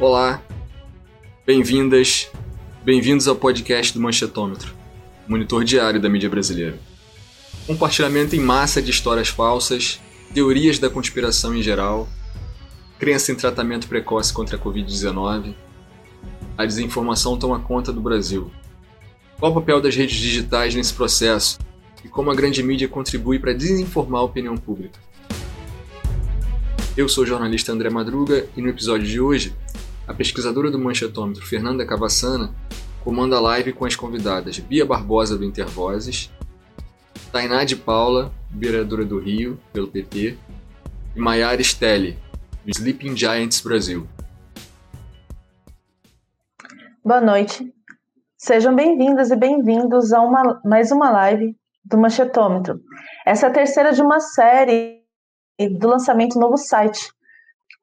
Olá, bem-vindas, bem-vindos ao podcast do Manchetômetro, monitor diário da mídia brasileira. Compartilhamento em massa de histórias falsas, teorias da conspiração em geral, crença em tratamento precoce contra a Covid-19. A desinformação toma conta do Brasil. Qual o papel das redes digitais nesse processo e como a grande mídia contribui para desinformar a opinião pública? Eu sou o jornalista André Madruga e no episódio de hoje, a pesquisadora do Manchetômetro Fernanda Cavassana comanda a live com as convidadas Bia Barbosa do Intervozes, Tainá de Paula, vereadora do Rio, pelo PT, e Maiara Stelli, do Sleeping Giants Brasil. Boa noite. Sejam bem-vindas e bem-vindos a uma, mais uma live do Manchetômetro. Essa é a terceira de uma série do lançamento do novo site.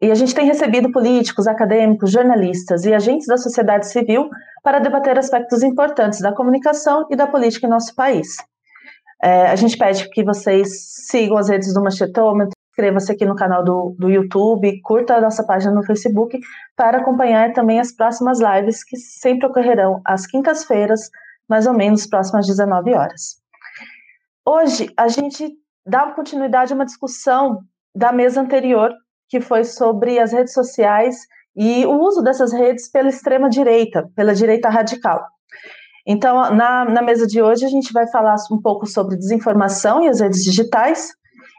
E a gente tem recebido políticos, acadêmicos, jornalistas e agentes da sociedade civil para debater aspectos importantes da comunicação e da política em nosso país. É, a gente pede que vocês sigam as redes do Machetômetro, inscreva-se aqui no canal do, do YouTube, curta a nossa página no Facebook para acompanhar também as próximas lives que sempre ocorrerão às quintas-feiras, mais ou menos próximas 19 horas. Hoje a gente dá continuidade a uma discussão da mesa anterior, que foi sobre as redes sociais e o uso dessas redes pela extrema-direita, pela direita radical. Então, na, na, mesa de hoje, a gente vai falar um pouco sobre desinformação e as redes digitais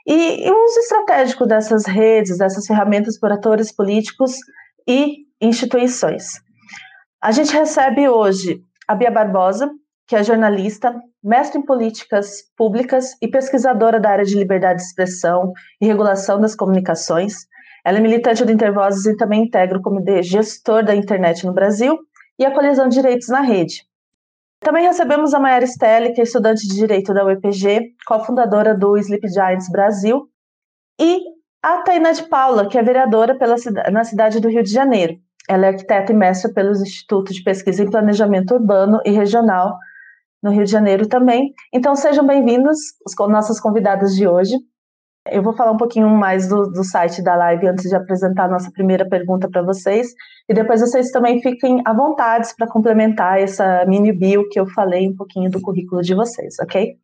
e, e o uso estratégico dessas redes, dessas ferramentas por atores políticos e instituições. A gente recebe hoje a Bia Barbosa, que é jornalista, mestre em políticas públicas e pesquisadora da área de liberdade de expressão e regulação das comunicações. Ela é militante do Intervozes e também integra o Comitê Gestor da Internet no Brasil e a Colisão de Direitos na Rede. Também recebemos a Mayara Stelli, que é estudante de Direito da UEPG, cofundadora do Sleep Giants Brasil, e a Taina de Paula, que é vereadora pela, na cidade do Rio de Janeiro. Ela é arquiteta e mestre pelos Institutos de Pesquisa em Planejamento Urbano e Regional no Rio de Janeiro também. Então sejam bem-vindos, os nossas convidadas de hoje. Eu vou falar um pouquinho mais do, do site da live antes de apresentar a nossa primeira pergunta para vocês, e depois vocês também fiquem à vontade para complementar essa mini bio que eu falei um pouquinho do currículo de vocês, ok?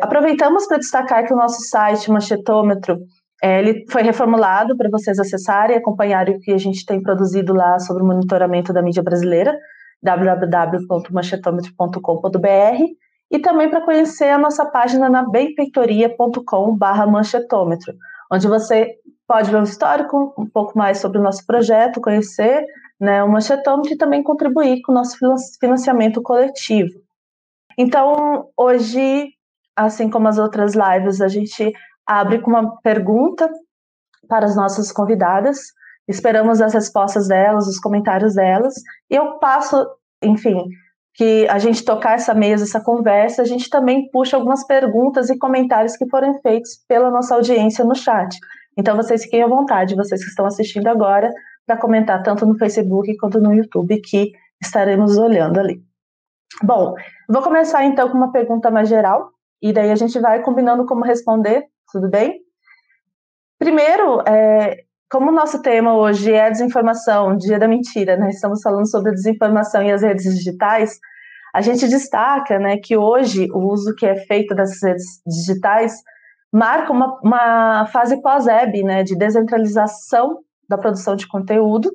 Aproveitamos para destacar que o nosso site, Manchetômetro, é, ele foi reformulado para vocês acessarem e acompanharem o que a gente tem produzido lá sobre o monitoramento da mídia brasileira www.manchetômetro.com.br e também para conhecer a nossa página na benfeitoria.com.br manchetômetro, onde você pode ver um histórico, um pouco mais sobre o nosso projeto, conhecer né, o manchetômetro e também contribuir com o nosso financiamento coletivo. Então, hoje, assim como as outras lives, a gente abre com uma pergunta para as nossas convidadas, Esperamos as respostas delas, os comentários delas, e eu passo, enfim, que a gente tocar essa mesa, essa conversa, a gente também puxa algumas perguntas e comentários que foram feitos pela nossa audiência no chat. Então vocês fiquem à vontade, vocês que estão assistindo agora, para comentar tanto no Facebook quanto no YouTube, que estaremos olhando ali. Bom, vou começar então com uma pergunta mais geral, e daí a gente vai combinando como responder, tudo bem? Primeiro, é, como o nosso tema hoje é desinformação, dia da mentira, né? Estamos falando sobre desinformação e as redes digitais. A gente destaca, né, que hoje o uso que é feito dessas redes digitais marca uma, uma fase pós-web, né, de descentralização da produção de conteúdo.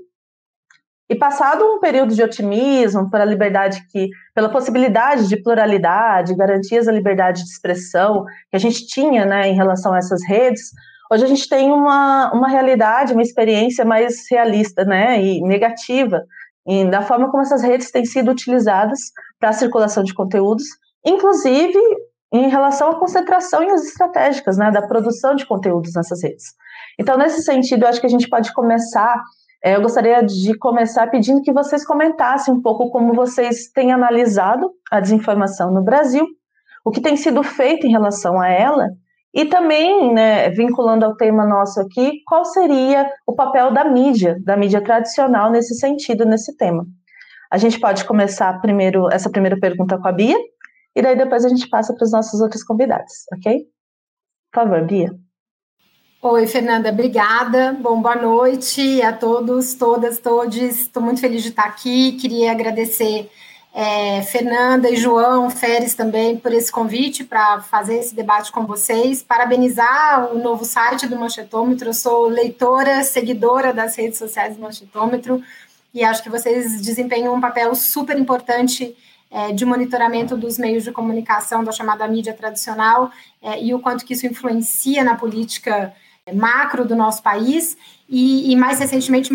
E passado um período de otimismo pela liberdade que, pela possibilidade de pluralidade, garantias da liberdade de expressão que a gente tinha, né, em relação a essas redes, Hoje a gente tem uma, uma realidade, uma experiência mais realista né, e negativa e da forma como essas redes têm sido utilizadas para a circulação de conteúdos, inclusive em relação à concentração e as estratégicas né, da produção de conteúdos nessas redes. Então, nesse sentido, eu acho que a gente pode começar. É, eu gostaria de começar pedindo que vocês comentassem um pouco como vocês têm analisado a desinformação no Brasil, o que tem sido feito em relação a ela e também, né, vinculando ao tema nosso aqui, qual seria o papel da mídia, da mídia tradicional nesse sentido, nesse tema? A gente pode começar primeiro essa primeira pergunta com a Bia, e daí depois a gente passa para os nossos outros convidados, ok? Por favor, Bia. Oi, Fernanda, obrigada. Bom, boa noite a todos, todas, todos. Estou muito feliz de estar aqui. Queria agradecer é, Fernanda e João Feres também por esse convite para fazer esse debate com vocês. Parabenizar o novo site do Manchetômetro. Eu sou leitora, seguidora das redes sociais do Manchetômetro e acho que vocês desempenham um papel super importante é, de monitoramento dos meios de comunicação da chamada mídia tradicional é, e o quanto que isso influencia na política macro do nosso país e, e, mais recentemente o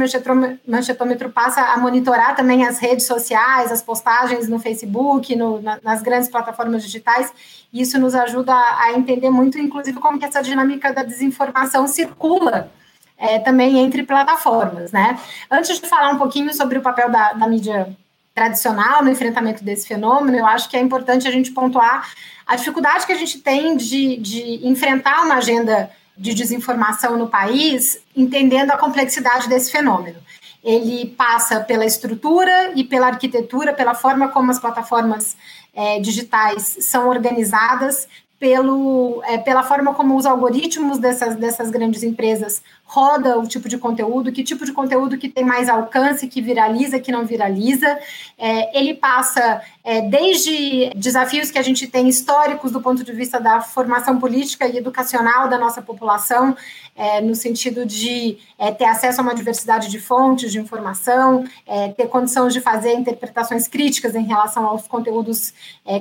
Manchetômetro passa a monitorar também as redes sociais, as postagens no Facebook, no, na, nas grandes plataformas digitais, e isso nos ajuda a, entender muito, inclusive, como que essa dinâmica da desinformação circula é, também entre plataformas, né? Antes de falar um pouquinho sobre o papel da, da mídia tradicional no enfrentamento desse fenômeno, eu acho que é importante a gente pontuar a dificuldade que a gente tem de, de enfrentar uma agenda de desinformação no país, entendendo a complexidade desse fenômeno. Ele passa pela estrutura e pela arquitetura, pela forma como as plataformas é, digitais são organizadas, pelo, é, pela forma como os algoritmos dessas, dessas grandes empresas roda o tipo de conteúdo, que tipo de conteúdo que tem mais alcance, que viraliza, que não viraliza. É, ele passa é, desde desafios que a gente tem históricos do ponto de vista da formação política e educacional da nossa população, é, no sentido de é, ter acesso a uma diversidade de fontes de informação, é, ter condições de fazer interpretações críticas em relação aos conteúdos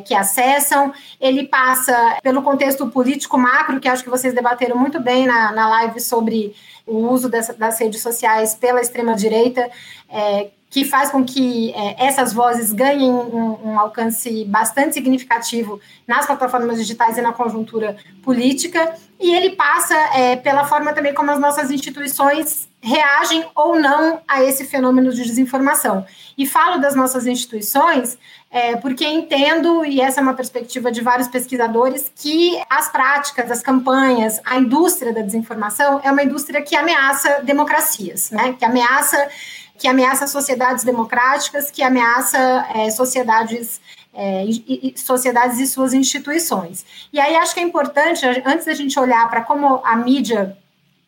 que acessam. Ele passa pelo contexto político macro, que acho que vocês debateram muito bem na, na live sobre o uso dessa, das redes sociais pela extrema-direita, é, que faz com que é, essas vozes ganhem um, um, alcance bastante significativo nas plataformas digitais e na conjuntura política, e ele passa é, pela forma também como as nossas instituições reagem ou não a esse fenômeno de desinformação. E falo das nossas instituições é, porque entendo, e essa é uma perspectiva de vários pesquisadores, que as práticas, as campanhas, a indústria da desinformação é uma indústria que ameaça democracias, né? que ameaça que ameaça sociedades democráticas, que ameaça é, sociedades é, e, e, sociedades e suas instituições. E aí acho que é importante, antes da gente olhar para como a mídia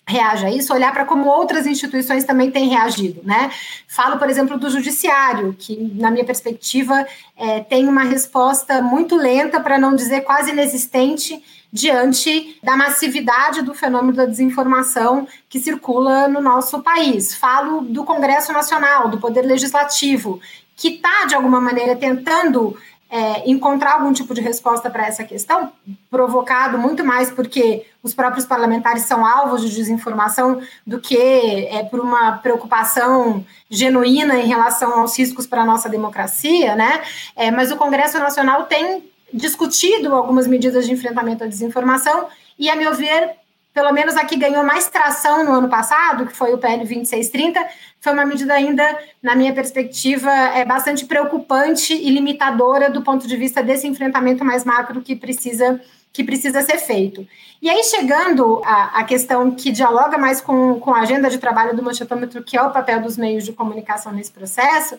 reage a isso, olhar para como outras instituições também têm reagido, né? Falo, por exemplo, do judiciário, que, na minha perspectiva, é, tem uma resposta muito lenta, para não dizer quase inexistente, diante da massividade do fenômeno da desinformação que circula no nosso país. Falo do Congresso Nacional, do Poder Legislativo, que está, de alguma maneira, tentando é, encontrar algum tipo de resposta para essa questão, provocado muito mais porque os próprios parlamentares são alvos de desinformação do que é, por uma preocupação genuína em relação aos riscos para a nossa democracia, né? É, mas o Congresso Nacional tem discutido algumas medidas de enfrentamento à desinformação e, a meu ver, pelo menos a que ganhou mais tração no ano passado, que foi o PL 2630, foi uma medida ainda, na minha perspectiva, é bastante preocupante e limitadora do ponto de vista desse enfrentamento mais macro que precisa que precisa ser feito. E aí, chegando à, à questão que dialoga mais com, com a agenda de trabalho do manchetômetro, que é o papel dos meios de comunicação nesse processo,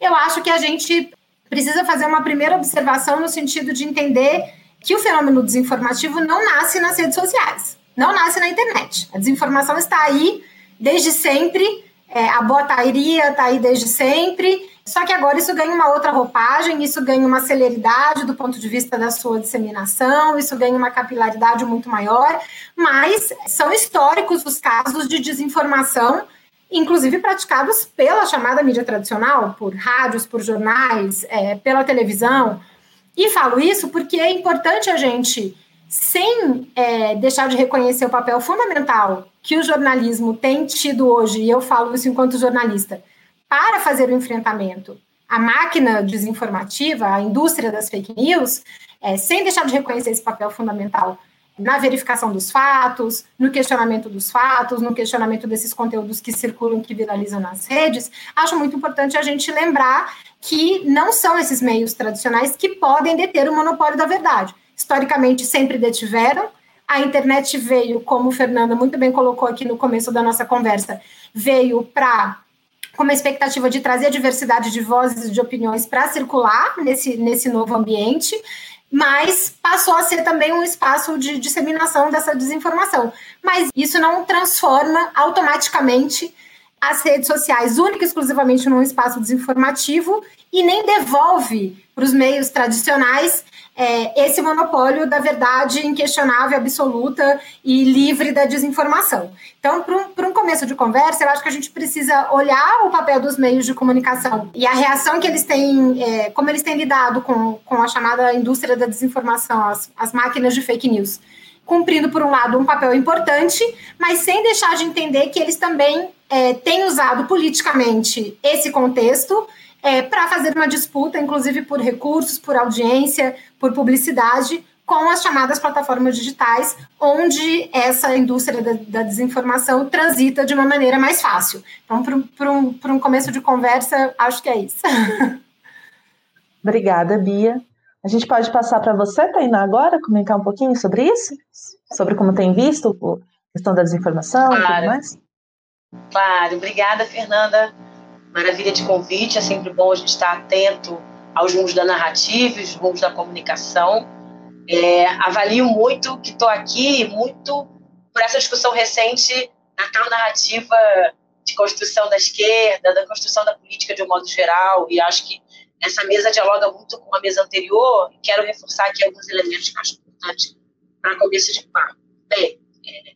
eu acho que a gente precisa fazer uma primeira observação no sentido de entender que o fenômeno desinformativo não nasce nas redes sociais, não nasce na internet. A desinformação está aí desde sempre, é, a botaria está aí desde sempre, só que agora isso ganha uma outra roupagem, isso ganha uma celeridade do ponto de vista da sua disseminação, isso ganha uma capilaridade muito maior, mas são históricos os casos de desinformação inclusive praticados pela chamada mídia tradicional, por rádios, por jornais, é, pela televisão. E falo isso porque é importante a gente, sem é, deixar de reconhecer o papel fundamental que o jornalismo tem tido hoje, e eu falo isso enquanto jornalista, para fazer o enfrentamento à máquina desinformativa, à indústria das fake news, é, sem deixar de reconhecer esse papel fundamental na verificação dos fatos, no questionamento dos fatos, no questionamento desses conteúdos que circulam, que viralizam nas redes, acho muito importante a gente lembrar que não são esses meios tradicionais que podem deter o monopólio da verdade. Historicamente, sempre detiveram. A internet veio, como Fernanda muito bem colocou aqui no começo da nossa conversa, veio para com uma expectativa de trazer diversidade de vozes e de opiniões para circular nesse, nesse novo ambiente mas passou a ser também um espaço de disseminação dessa desinformação. Mas isso não transforma automaticamente as redes sociais única e exclusivamente num espaço desinformativo e nem devolve para os meios tradicionais é, esse monopólio da verdade inquestionável, absoluta e livre da desinformação. Então, para um, um, começo de conversa, eu acho que a gente precisa olhar o papel dos meios de comunicação e a reação que eles têm, é, como eles têm lidado com, com a chamada indústria da desinformação, as, as máquinas de fake news cumprindo, por um lado, um papel importante, mas sem deixar de entender que eles também é, têm usado politicamente esse contexto é, para fazer uma disputa, inclusive por recursos, por audiência, por publicidade, com as chamadas plataformas digitais, onde essa indústria da, da desinformação transita de uma maneira mais fácil. Então, para um, um começo de conversa, acho que é isso. Obrigada, Bia. A gente pode passar para você, Tainá, agora, comentar um pouquinho sobre isso? Sobre como tem visto a questão da desinformação claro. e tudo mais? Claro, obrigada, Fernanda maravilha de convite. É sempre bom a gente estar atento aos rumos da narrativa, os rumos da comunicação. É, avalio muito que estou aqui, muito por essa discussão recente na tal narrativa de construção da esquerda, da construção da política de um modo geral, e acho que essa mesa dialoga muito com a mesa anterior, e quero reforçar aqui alguns elementos que acho importantes para começo de papo. Bem, é,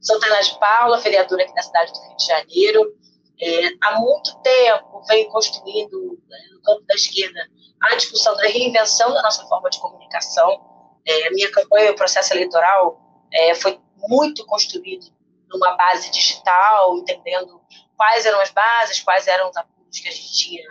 sou Tana de Paula, vereadora aqui da cidade do Rio de Janeiro, é, há muito tempo vem construindo né, no campo da esquerda a discussão da reinvenção da nossa forma de comunicação. É, minha campanha, o processo eleitoral, é, foi muito construído numa base digital, entendendo quais eram as bases, quais eram os apoios que a gente tinha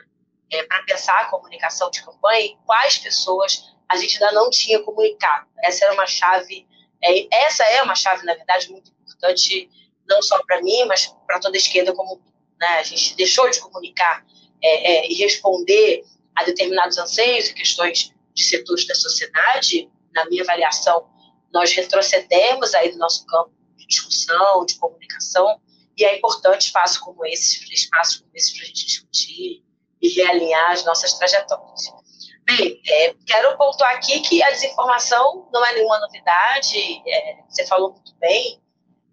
é, para pensar a comunicação de campanha e quais pessoas a gente ainda não tinha comunicado. Essa era uma chave, é, essa é uma chave, na verdade, muito importante, não só para mim, mas para toda a esquerda como né? A gente deixou de comunicar é, é, e responder a determinados anseios e questões de setores da sociedade. Na minha avaliação, nós retrocedemos aí no nosso campo de discussão, de comunicação, e é importante espaço como esse, espaço como esse para a gente discutir e realinhar as nossas trajetórias. Bem, é, quero pontuar aqui que a desinformação não é nenhuma novidade, é, você falou muito bem,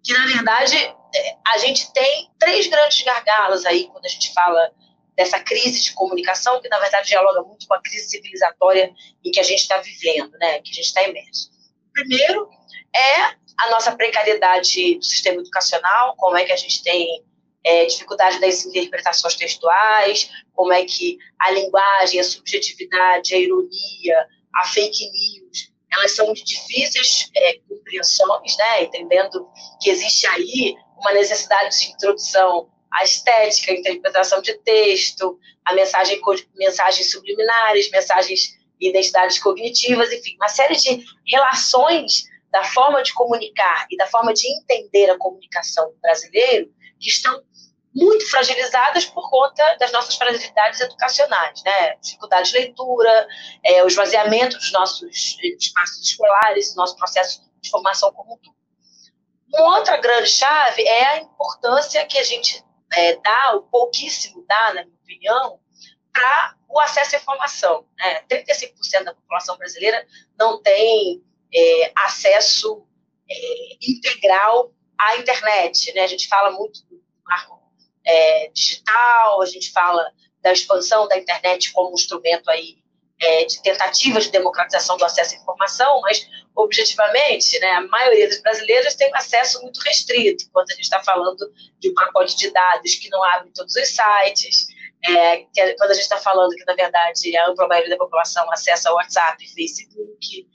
que na verdade é, a gente tem três grandes gargalos aí quando a gente fala dessa crise de comunicação, que na verdade dialoga muito com a crise civilizatória em que a gente está vivendo, né, que a gente está imerso. Primeiro é a nossa precariedade do sistema educacional, como é que a gente tem é, dificuldade das interpretações textuais, como é que a linguagem, a subjetividade, a ironia, a fake news, elas são de difíceis é, compreensões, né? entendendo que existe aí uma necessidade de introdução à estética, à interpretação de texto, a mensagem, mensagens subliminares, mensagens identidades cognitivas, enfim, uma série de relações da forma de comunicar e da forma de entender a comunicação brasileiro que estão muito fragilizadas por conta das nossas fragilidades educacionais, né? Dificuldade de leitura, é, o esvaziamento dos nossos espaços escolares, nosso processo de formação como um todo. Uma outra grande chave é a importância que a gente é, dá, o pouquíssimo dá, na minha opinião, para o acesso à informação. Né? 35% da população brasileira não tem é, acesso é, integral à internet. Né? A gente fala muito do marco é, digital, a gente fala da expansão da internet como instrumento aí é, de tentativa de democratização do acesso à informação, mas objetivamente, né, a maioria dos brasileiros tem um acesso muito restrito, quando a gente está falando de um pacote de dados que não abre todos os sites, é, que, é, quando a gente está falando que, na verdade, a ampla maioria da população acessa WhatsApp Facebook,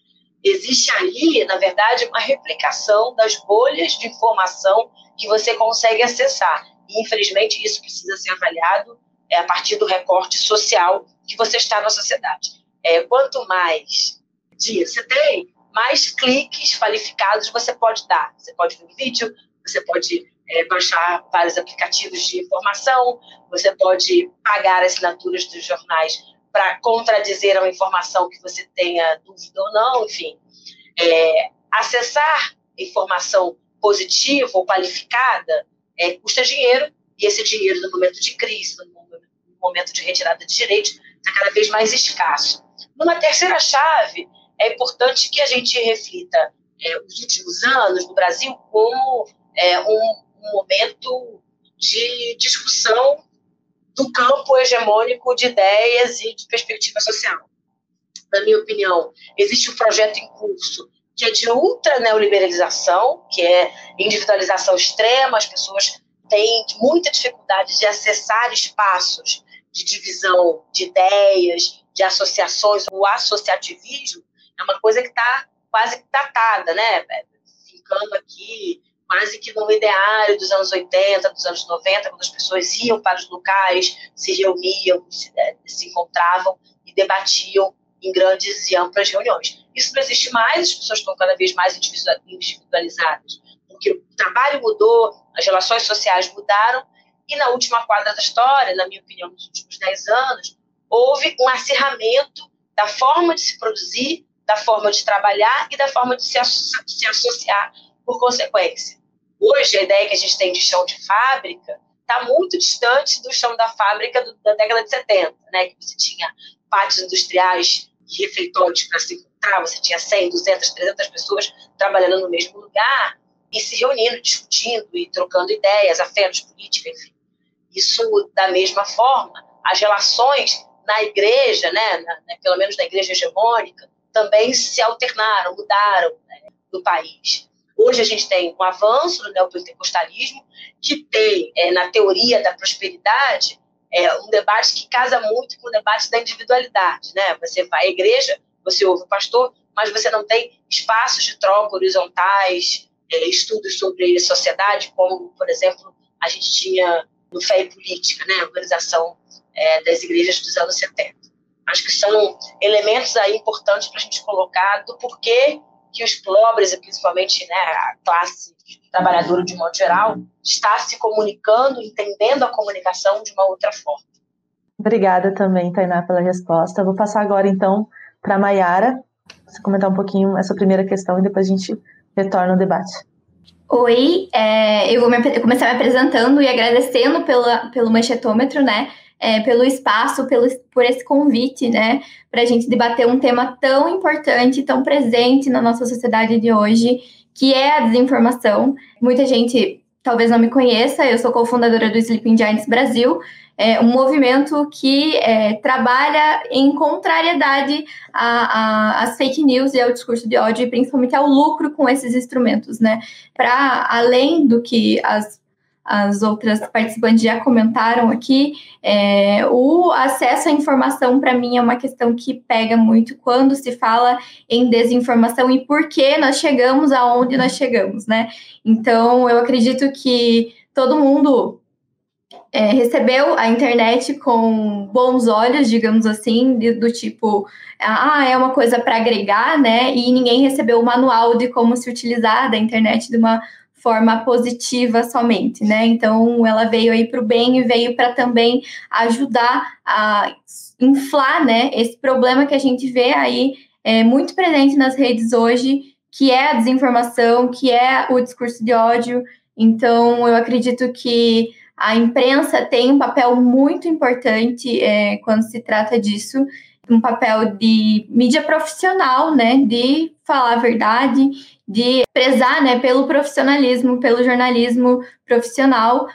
existe ali, na verdade, uma replicação das bolhas de informação que você consegue acessar. E, infelizmente, isso precisa ser avaliado é, a partir do recorte social que você está na sociedade. É, quanto mais dias você tem, mais cliques qualificados você pode dar. Você pode ver um vídeo, você pode é, baixar vários aplicativos de informação, você pode pagar assinaturas dos jornais para contradizer uma informação que você tenha dúvida ou não, enfim. É, acessar informação positiva ou qualificada é, custa dinheiro, e esse dinheiro, no momento de crise, no momento de retirada de direitos, está cada vez mais escasso. Numa terceira chave, é importante que a gente reflita é, os últimos anos no Brasil como é, um, um momento de discussão do campo hegemônico de ideias e de perspectiva social. Na minha opinião, existe um projeto em curso é de ultra neoliberalização, que é individualização extrema, as pessoas têm muita dificuldade de acessar espaços de divisão de ideias, de associações. O associativismo é uma coisa que está quase datada, né? Ficando aqui quase que no ideário dos anos 80, dos anos 90, quando as pessoas iam para os locais, se reuniam, se, eh, se encontravam e debatiam em grandes e amplas reuniões. Isso não existe mais, as pessoas estão cada vez mais individualizadas, porque o trabalho mudou, as relações sociais mudaram, e na última quadra da história, na minha opinião, nos últimos 10 anos, houve um acirramento da forma de se produzir, da forma de trabalhar e da forma de se, associar por consequência. Hoje, a ideia que a gente tem de chão de fábrica está muito distante do chão da fábrica do, da década de 70, né? que você tinha pátios industriais e refeitórios para se encontrar, você tinha 100, 200, 300 pessoas trabalhando no mesmo lugar e se reunindo, discutindo e trocando ideias, afetos, política, enfim. Isso, da mesma forma, as relações na igreja, né, na, né, pelo menos na igreja hegemônica, também se alternaram, mudaram né, no país. Hoje a gente tem um avanço do neopentecostalismo, que tem, é, na teoria da prosperidade, é, um debate que casa muito com o debate da individualidade. Né? Você vai à igreja, você ouve o pastor, mas você não tem espaços de troca horizontais, é, estudos sobre sociedade, como, por exemplo, a gente tinha no Fé e Política, né? a organização é, das igrejas dos anos 70. Acho que são elementos aí importantes para a gente colocar do porquê que os pobres, e principalmente né, a classe trabalhadora de modo geral, está se comunicando, entendendo a comunicação de uma outra forma. Obrigada também, Tainá, pela resposta. vou passar agora, então, para a Mayara, você comentar um pouquinho essa primeira questão e depois a gente retorna ao debate. Oi, é, eu vou me, começar me apresentando e agradecendo pela, pelo manchetômetro, né? É, pelo espaço, pelo, por esse convite, né, para a gente debater um tema tão importante, tão presente na nossa sociedade de hoje, que é a desinformação. Muita gente talvez não me conheça, eu sou cofundadora do Sleeping Giants Brasil, é um movimento que é, trabalha em contrariedade às fake news e ao discurso de ódio, e principalmente ao lucro com esses instrumentos, né? Para além do que as as outras participantes já comentaram aqui, é, o acesso à informação, para mim, é uma questão que pega muito quando se fala em desinformação e por que nós chegamos aonde nós chegamos, né? Então, eu acredito que todo mundo é, recebeu a internet com bons olhos, digamos assim, do tipo, ah, é uma coisa para agregar, né? E ninguém recebeu o manual de como se utilizar da internet de uma forma positiva somente, né? Então ela veio aí para o bem e veio para também ajudar a inflar, né? Esse problema que a gente vê aí é muito presente nas redes hoje, que é a desinformação, que é o discurso de ódio. Então eu acredito que a imprensa tem um papel muito importante é, quando se trata disso, um papel de mídia profissional, né? De falar a verdade de prezar né, pelo profissionalismo, pelo jornalismo profissional.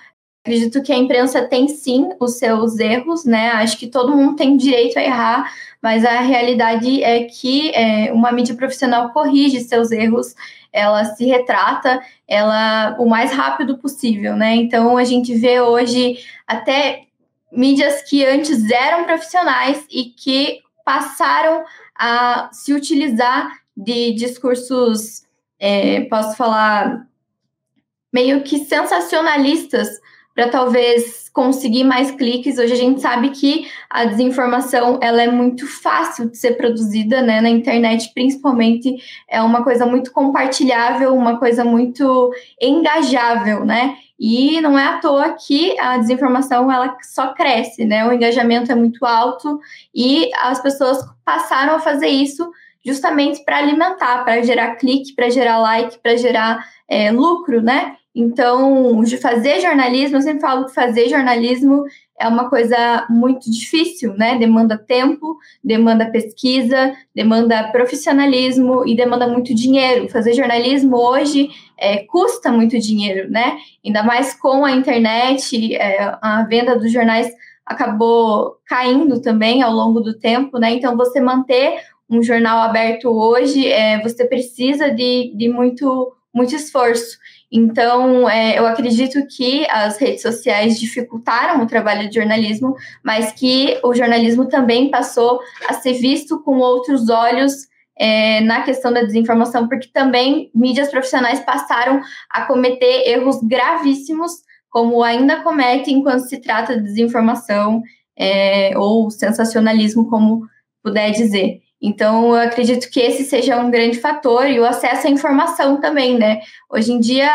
Acredito que a imprensa tem sim os seus erros, né? Acho que todo mundo tem direito a errar, mas a realidade é que é, uma mídia profissional corrige seus erros, ela se retrata, ela o mais rápido possível, né? Então a gente vê hoje até mídias que antes eram profissionais e que passaram a se utilizar de discursos é, posso falar, meio que sensacionalistas para talvez conseguir mais cliques. Hoje a gente sabe que a desinformação ela é muito fácil de ser produzida, né, na internet, principalmente é uma coisa muito compartilhável, uma coisa muito engajável, né? E não é à toa que a desinformação ela só cresce, né? O engajamento é muito alto e as pessoas passaram a fazer isso justamente para alimentar, para gerar clique, para gerar like, para gerar é, lucro, né? Então, de fazer jornalismo, eu sempre falo que fazer jornalismo é uma coisa muito difícil, né? Demanda tempo, demanda pesquisa, demanda profissionalismo e demanda muito dinheiro. Fazer jornalismo hoje é, custa muito dinheiro, né? Ainda mais com a internet, é, a venda dos jornais acabou caindo também ao longo do tempo, né? Então, você manter um jornal aberto hoje, é, você precisa de, de muito, muito esforço. Então, é, eu acredito que as redes sociais dificultaram o trabalho de jornalismo, mas que o jornalismo também passou a ser visto com outros olhos é, na questão da desinformação, porque também mídias profissionais passaram a cometer erros gravíssimos, como ainda cometem quando se trata de desinformação é, ou sensacionalismo, como puder dizer. Então, eu acredito que esse seja um grande fator e o acesso à informação também, né? Hoje em dia,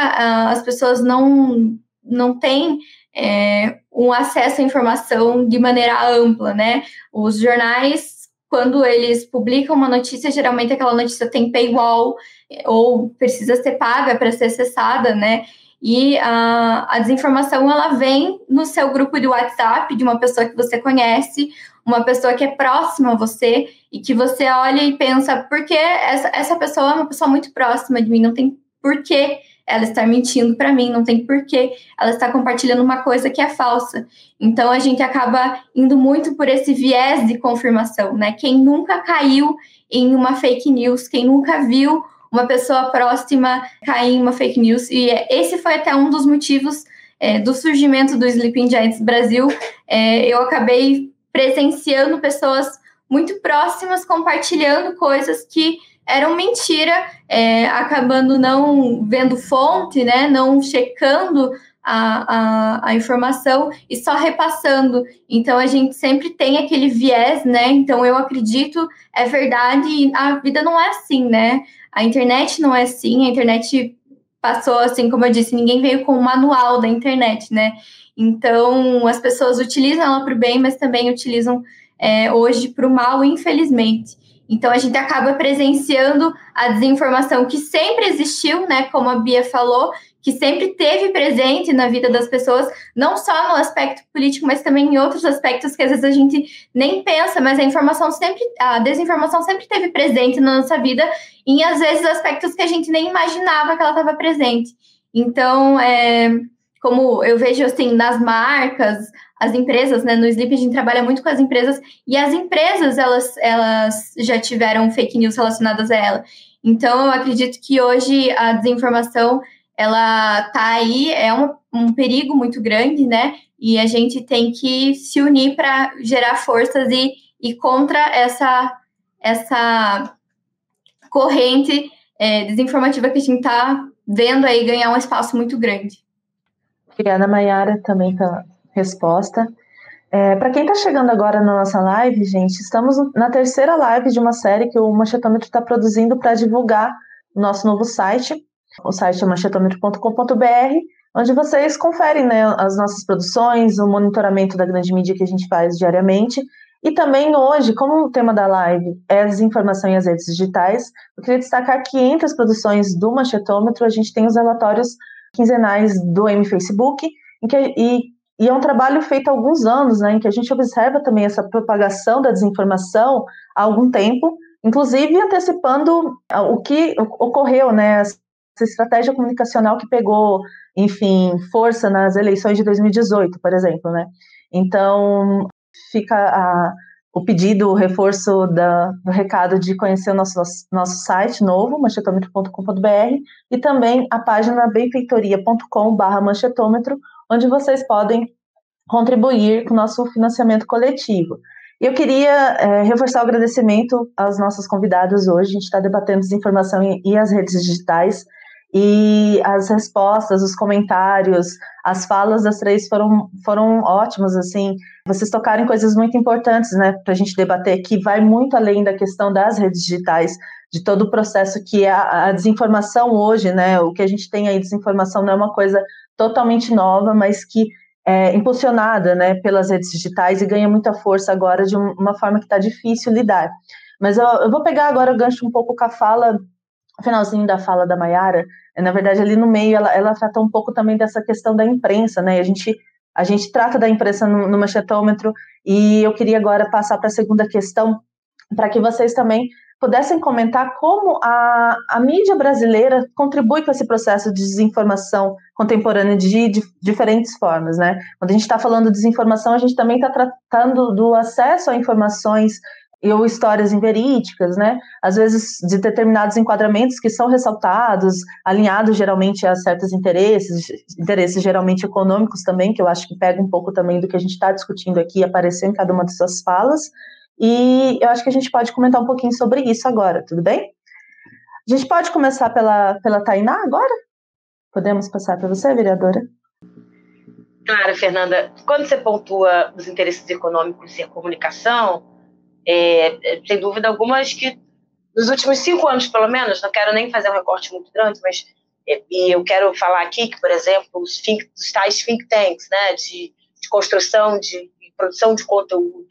as pessoas não, não têm é, um acesso à informação de maneira ampla, né? Os jornais, quando eles publicam uma notícia, geralmente aquela notícia tem paywall ou precisa ser paga para ser acessada, né? E a, a desinformação ela vem no seu grupo de WhatsApp de uma pessoa que você conhece uma pessoa que é próxima a você e que você olha e pensa, porque essa, essa pessoa é uma pessoa muito próxima de mim, não tem porquê ela estar mentindo para mim, não tem porquê ela estar compartilhando uma coisa que é falsa. Então a gente acaba indo muito por esse viés de confirmação, né? Quem nunca caiu em uma fake news, quem nunca viu uma pessoa próxima cair em uma fake news, e esse foi até um dos motivos é, do surgimento do Sleeping Giants Brasil. É, eu acabei presenciando pessoas muito próximas compartilhando coisas que eram mentira, é, acabando não vendo fonte, né, não checando a, a, a, informação e só repassando. Então a gente sempre tem aquele viés, né? Então eu acredito, é verdade, a vida não é assim, né? A internet não é assim, a internet passou assim, como eu disse, ninguém veio com o manual da internet, né? Então, as pessoas utilizam ela para o bem, mas também utilizam é, hoje para o mal, infelizmente. Então, a gente acaba presenciando a desinformação que sempre existiu, né? Como a Bia falou, que sempre teve presente na vida das pessoas, não só no aspecto político, mas também em outros aspectos que às vezes a gente nem pensa, mas a informação sempre, a desinformação sempre teve presente na nossa vida, em às vezes aspectos que a gente nem imaginava que ela estava presente. Então, é, como eu vejo assim nas marcas, as empresas, né, no Sleep a gente trabalha muito com as empresas e as empresas elas elas já tiveram fake news relacionadas a ela. Então eu acredito que hoje a desinformação ela tá aí, é um, um perigo muito grande, né? E a gente tem que se unir para gerar forças e e contra essa essa corrente é, desinformativa que a gente está vendo aí ganhar um espaço muito grande. Obrigada, Mayara, também pela resposta. É, Para quem está chegando agora na nossa live, gente, estamos na terceira live de uma série que o Manchetômetro está produzindo para divulgar o nosso novo site. O site é manchetômetro.com.br, onde vocês conferem né, as nossas produções, o monitoramento da grande mídia que a gente faz diariamente. E também hoje, como o tema da live é as informações e as redes digitais, eu queria destacar que entre as produções do Manchetômetro, a gente tem os relatórios quinzenais do M Facebook, em que, e, e é um trabalho feito há alguns anos, né, em que a gente observa também essa propagação da desinformação há algum tempo, inclusive antecipando o que ocorreu, né, essa estratégia comunicacional que pegou, enfim, força nas eleições de 2018, por exemplo, né. Então, fica a, o pedido, o reforço da, do recado de conhecer o nosso, nosso site novo, manchetômetro.com.br, e também a página benfeitoria.com.br manchetômetro, onde vocês podem contribuir com o nosso financiamento coletivo. Eu queria é, reforçar o agradecimento aos nossos convidados hoje. A gente está debatendo desinformação e, e as redes digitais. E as respostas, os comentários, as falas das três foram, foram ótimas, assim. Vocês tocaram em coisas muito importantes, né, para a gente debater, que vai muito além da questão das redes digitais, de todo o processo que é a, a desinformação hoje, né, o que a gente tem aí, desinformação não é uma coisa totalmente nova, mas que é impulsionada, né, pelas redes digitais e ganha muita força agora de uma forma que está difícil lidar. Mas eu, eu vou pegar agora o gancho um pouco com a fala finalzinho da fala da Mayara, na verdade, ali no meio, ela, ela trata um pouco também dessa questão da imprensa, né? A gente, a gente trata da imprensa no, no machetômetro, e eu queria agora passar para a segunda questão, para que vocês também pudessem comentar como a, a mídia brasileira contribui com esse processo de desinformação contemporânea de, de diferentes formas, né? Quando a gente está falando de desinformação, a gente também está tratando do acesso a informações ou histórias inverídicas, né? Às vezes de determinados enquadramentos que são ressaltados, alinhados geralmente a certos interesses, interesses geralmente econômicos também, que eu acho que pega um pouco também do que a gente está discutindo aqui, apareceu em cada uma de suas falas. E eu acho que a gente pode comentar um pouquinho sobre isso agora, tudo bem? A gente pode começar pela, pela Tainá agora? Podemos passar para você, vereadora? Claro, Fernanda. Quando você pontua os interesses econômicos e a comunicação, é, é, sem dúvida alguma, acho que nos últimos cinco anos, pelo menos, não quero nem fazer um recorte muito grande, mas e eu quero falar aqui que, por exemplo, os, think, os tais think tanks, né, de, de construção, de, de, produção de conteúdo,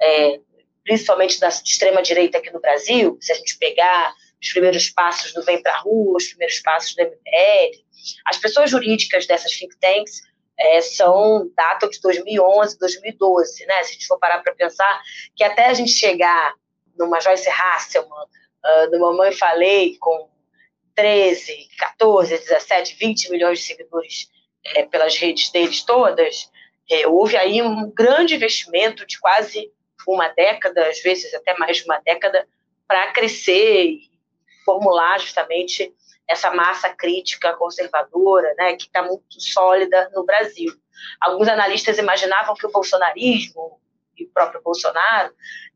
é, principalmente da extrema-direita aqui no Brasil, se a gente pegar os primeiros passos do Vem Pra Rua, os primeiros passos do MPL, as pessoas jurídicas dessas think tanks é, são datam de 2011, 2012, né? Se a gente for parar para pensar que até a gente chegar numa Joyce Hasselman, uh, no Mamãe Falei, com 13, 14, 17, 20 milhões de seguidores é, pelas redes deles todas, é, houve aí um grande investimento de quase uma década, às vezes até mais de uma década, para crescer e formular justamente essa massa crítica conservadora, né, que está muito sólida no Brasil. Alguns analistas imaginavam que o bolsonarismo e o próprio Bolsonaro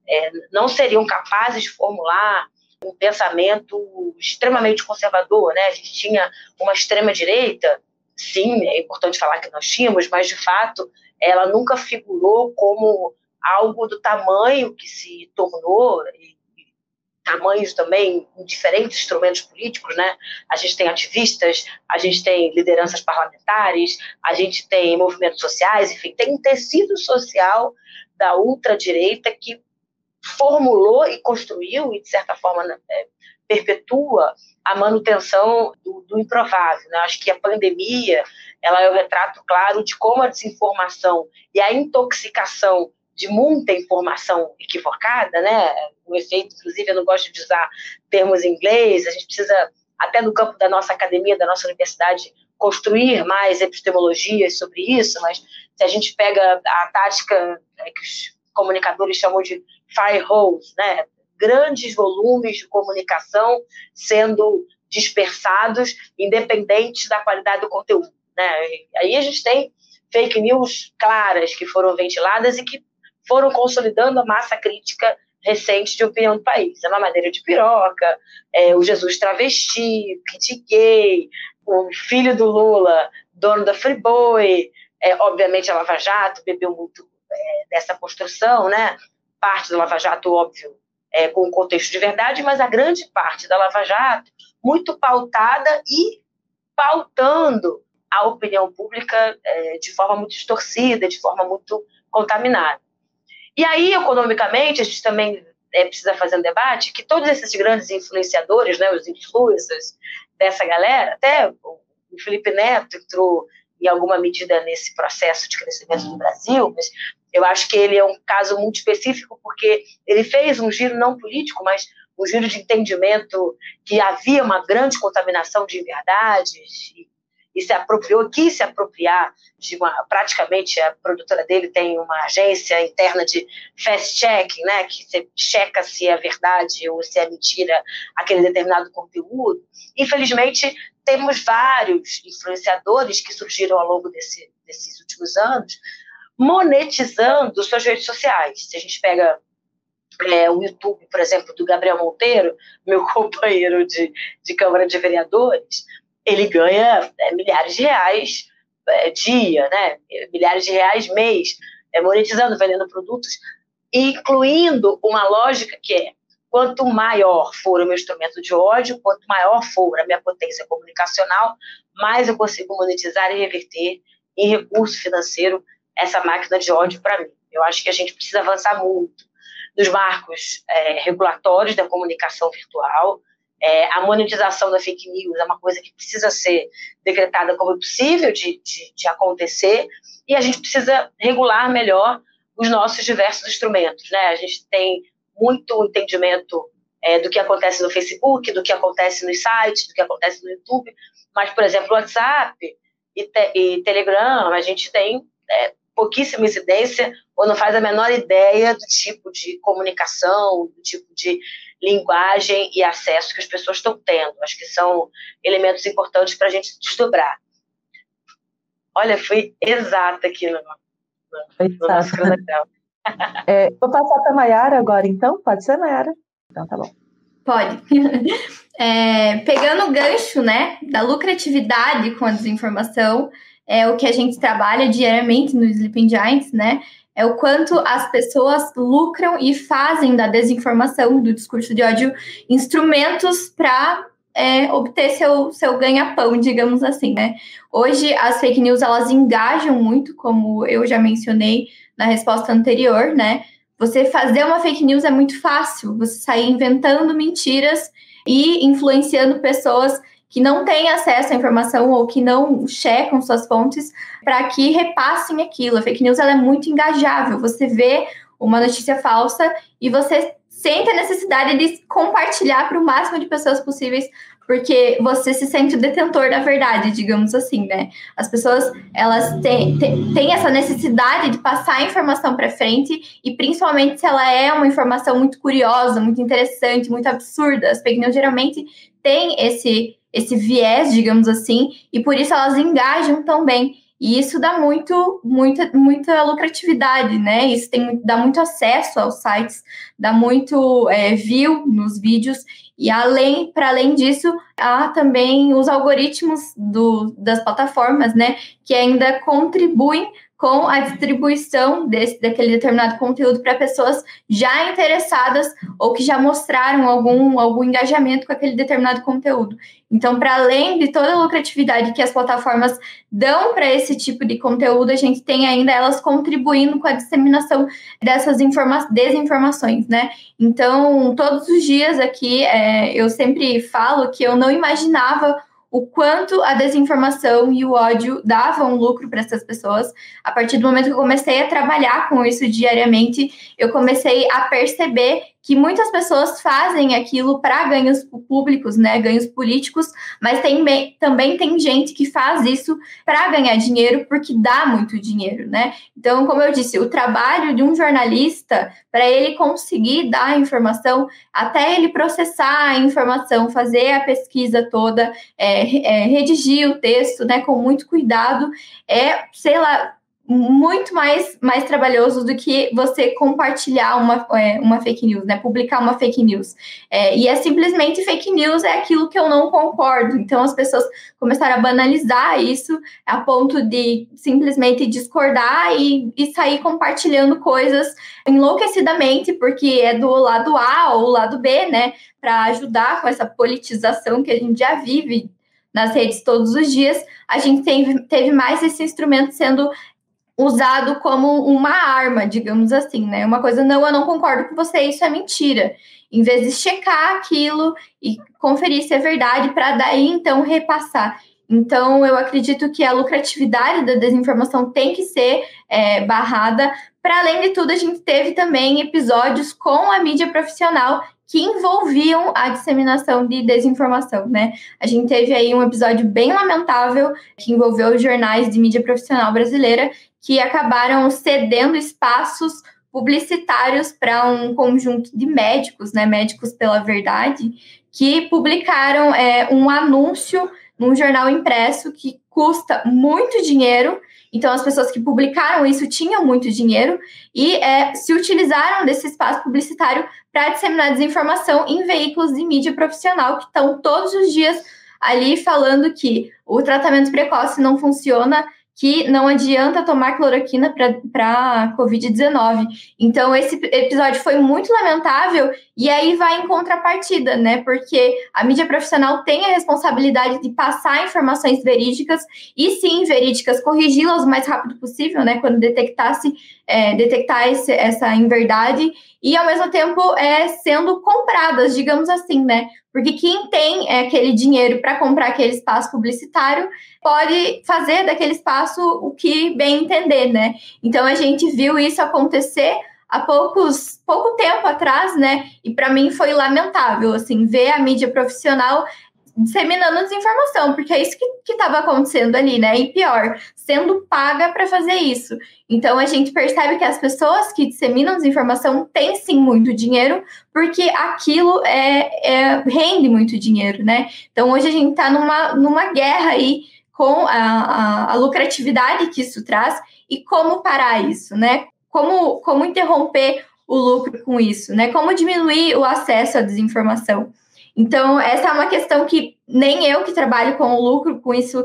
é, não seriam capazes de formular um pensamento extremamente conservador, né? A gente tinha uma extrema direita, sim, é importante falar que nós tínhamos, mas de fato ela nunca figurou como algo do tamanho que se tornou, tamanhos também em diferentes instrumentos políticos, né? A gente tem ativistas, a gente tem lideranças parlamentares, a gente tem movimentos sociais, enfim, tem um tecido social da ultradireita que formulou e construiu e de certa forma né, é, perpetua a manutenção do, do improvável. Né? Acho que a pandemia ela é o retrato claro de como a desinformação e a intoxicação de muita informação equivocada, né? O efeito, inclusive, eu não gosto de usar termos em inglês, a gente precisa, até no campo da nossa academia, da nossa universidade, construir mais epistemologias sobre isso, mas se a gente pega a tática né, que os comunicadores chamam de fire holes, né? Grandes volumes de comunicação sendo dispersados, independentes da qualidade do conteúdo, né? Aí a gente tem fake news claras que foram ventiladas e que foram consolidando a massa crítica recente de opinião do país. É uma madeira de piroca, é, o Jesus travesti, kit gay, o filho do Lula, dono da Friboi, é, obviamente a Lava Jato bebeu muito é, dessa construção, né? Parte da Lava Jato, óbvio, é, com o contexto de verdade, mas a grande parte da Lava Jato muito pautada e pautando a opinião pública é, de forma muito distorcida, de forma muito contaminada. E aí, economicamente, a gente também é, precisa fazer um debate que todos esses grandes influenciadores, né, os influencers dessa galera, até o Felipe Neto entrou em alguma medida nesse processo de crescimento do Brasil, mas eu acho que ele é um caso muito específico porque ele fez um giro não político, mas um giro de entendimento que havia uma grande contaminação de verdades e e se apropriou, quis se apropriar de uma, praticamente a produtora dele tem uma agência interna de fast checking, né, que você checa se é verdade ou se é mentira aquele determinado conteúdo. Infelizmente, temos vários influenciadores que surgiram ao longo desse, desses últimos anos monetizando suas redes sociais. Se a gente pega é, o YouTube, por exemplo, do Gabriel Monteiro, meu companheiro de, de Câmara de Vereadores, ele ganha é, milhares de reais é, dia, né? milhares de reais mês, é, monetizando, vendendo produtos, incluindo uma lógica que é quanto maior for o meu instrumento de ódio, quanto maior for a minha potência comunicacional, mais eu consigo monetizar e reverter em recurso financeiro essa máquina de ódio para mim. Eu acho que a gente precisa avançar muito nos marcos é, regulatórios da comunicação virtual, É, a monetização da fake news é uma coisa que precisa ser decretada como possível de, de, de acontecer e a gente precisa regular melhor os nossos diversos instrumentos. Né? A gente tem muito entendimento é, do que acontece no Facebook, do que acontece nos sites, do que acontece no YouTube, mas, por exemplo, o WhatsApp e, te, e Telegram, a gente tem é, pouquíssima incidência ou não faz a menor ideia do tipo de comunicação, do tipo de linguagem e acesso que as pessoas estão tendo. Acho que são elementos importantes para a gente desdobrar. Olha, fui exata aqui no, no, no nosso cronograma. É, vou passar para a Mayara agora, então? Pode ser, Mayara? Então, tá bom. Pode. É, pegando o gancho, né, da lucratividade com a desinformação, é o que a gente trabalha diariamente no Sleeping Giants, né, é o quanto as pessoas lucram e fazem da desinformação, do discurso de ódio, instrumentos para é, obter seu, seu ganha-pão, digamos assim, né. Hoje, as fake news, elas engajam muito, como eu já mencionei na resposta anterior, né, você fazer uma fake news é muito fácil, você sair inventando mentiras e influenciando pessoas que não têm acesso à informação ou que não checam suas fontes para que repassem aquilo. A fake news ela é muito engajável. Você vê uma notícia falsa e você sente a necessidade de compartilhar para o máximo de pessoas possíveis porque você se sente o detentor da verdade, digamos assim, né? As pessoas, elas têm, têm, essa necessidade de passar a informação para frente, e principalmente se ela é uma informação muito curiosa, muito interessante, muito absurda. As fake news geralmente têm esse, esse viés, digamos assim, e por isso elas engajam tão bem. E isso dá muito, muita, muita lucratividade, né? Isso tem, dá muito acesso aos sites, dá muito é, view nos vídeos. E além, para além disso, há também os algoritmos do, das plataformas, né? Que ainda contribuem com a distribuição desse, daquele determinado conteúdo para pessoas já interessadas ou que já mostraram algum, algum engajamento com aquele determinado conteúdo. Então, para além de toda a lucratividade que as plataformas dão para esse tipo de conteúdo, a gente tem ainda elas contribuindo com a disseminação dessas desinformações, né? Então, todos os dias aqui, é, eu sempre falo que eu não imaginava o quanto a desinformação e o ódio davam lucro para essas pessoas. A partir do momento que eu comecei a trabalhar com isso diariamente, eu comecei a perceber que muitas pessoas fazem aquilo para ganhos públicos, né, ganhos políticos, mas tem, também tem gente que faz isso para ganhar dinheiro porque dá muito dinheiro, né? Então, como eu disse, o trabalho de um jornalista para ele conseguir dar a informação, até ele processar a informação, fazer a pesquisa toda, é, é, redigir o texto, né, com muito cuidado, é, sei lá, muito mais, mais trabalhoso do que você compartilhar uma, é, uma fake news, né? Publicar uma fake news. É, e é simplesmente fake news é aquilo que eu não concordo. Então as pessoas começaram a banalizar isso a ponto de simplesmente discordar e, e sair compartilhando coisas enlouquecidamente, porque é do lado A ou lado B, né? Para ajudar com essa politização que a gente já vive nas redes todos os dias, a gente teve, teve mais esse instrumento sendo usado como uma arma, digamos assim, né? Uma coisa, não, eu não concordo com você, isso é mentira. Em vez de checar aquilo e conferir se é verdade, para daí então repassar. Então, eu acredito que a lucratividade da desinformação tem que ser é, barrada. Para além de tudo, a gente teve também episódios com a mídia profissional que envolviam a disseminação de desinformação, né? A gente teve aí um episódio bem lamentável que envolveu jornais de mídia profissional brasileira que acabaram cedendo espaços publicitários para um conjunto de médicos, né, médicos pela verdade, que publicaram é, um anúncio num jornal impresso que custa muito dinheiro. Então, as pessoas que publicaram isso tinham muito dinheiro e é, se utilizaram desse espaço publicitário para disseminar desinformação em veículos de mídia profissional que estão todos os dias ali falando que o tratamento precoce não funciona que não adianta tomar cloroquina para Covid-19. Então, esse episódio foi muito lamentável, e aí vai em contrapartida, né? Porque a mídia profissional tem a responsabilidade de passar informações verídicas, e sim, verídicas, corrigi-las o mais rápido possível, né? Quando detectasse, é, detectar essa inverdade, e ao mesmo tempo é, sendo compradas, digamos assim, né? Porque quem tem é, aquele dinheiro para comprar aquele espaço publicitário pode fazer daquele espaço o que bem entender, né? Então a gente viu isso acontecer há poucos pouco tempo atrás, né? E para mim foi lamentável assim ver a mídia profissional disseminando desinformação, porque é isso que estava acontecendo ali, né? E pior, sendo paga para fazer isso. Então a gente percebe que as pessoas que disseminam desinformação têm sim muito dinheiro, porque aquilo é, é rende muito dinheiro, né? Então hoje a gente está numa, numa guerra aí com a, a, a lucratividade que isso traz e como parar isso, né? Como, como interromper o lucro com isso, né? Como diminuir o acesso à desinformação. Então, essa é uma questão que nem eu que trabalho com o lucro, com isso,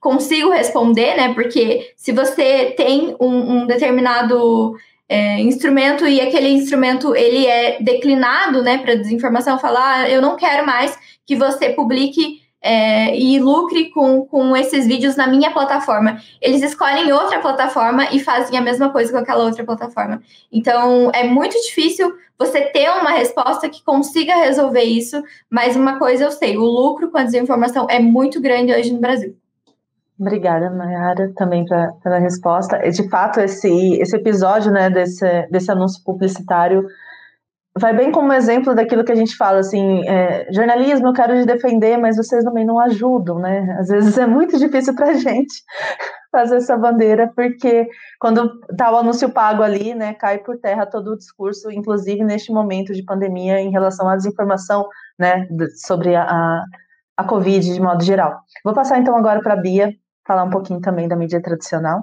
consigo responder, né? Porque se você tem um, um determinado é, instrumento e aquele instrumento ele é declinado, né, para desinformação, falar, ah, eu não quero mais que você publique é, e lucre com, com esses vídeos na minha plataforma. Eles escolhem outra plataforma e fazem a mesma coisa com aquela outra plataforma. Então, é muito difícil você ter uma resposta que consiga resolver isso, mas uma coisa eu sei: o lucro com a desinformação é muito grande hoje no Brasil. Obrigada, Mayara, também pra, pela resposta. De fato, esse, esse episódio né, desse, desse anúncio publicitário vai bem como exemplo daquilo que a gente fala, assim, é, jornalismo eu quero defender, mas vocês também não ajudam, né? Às vezes é muito difícil para a gente fazer essa bandeira, porque quando tá o anúncio pago ali, né, cai por terra todo o discurso, inclusive neste momento de pandemia, em relação à desinformação, né, sobre a, a, a Covid de modo geral. Vou passar então agora para a Bia, falar um pouquinho também da mídia tradicional.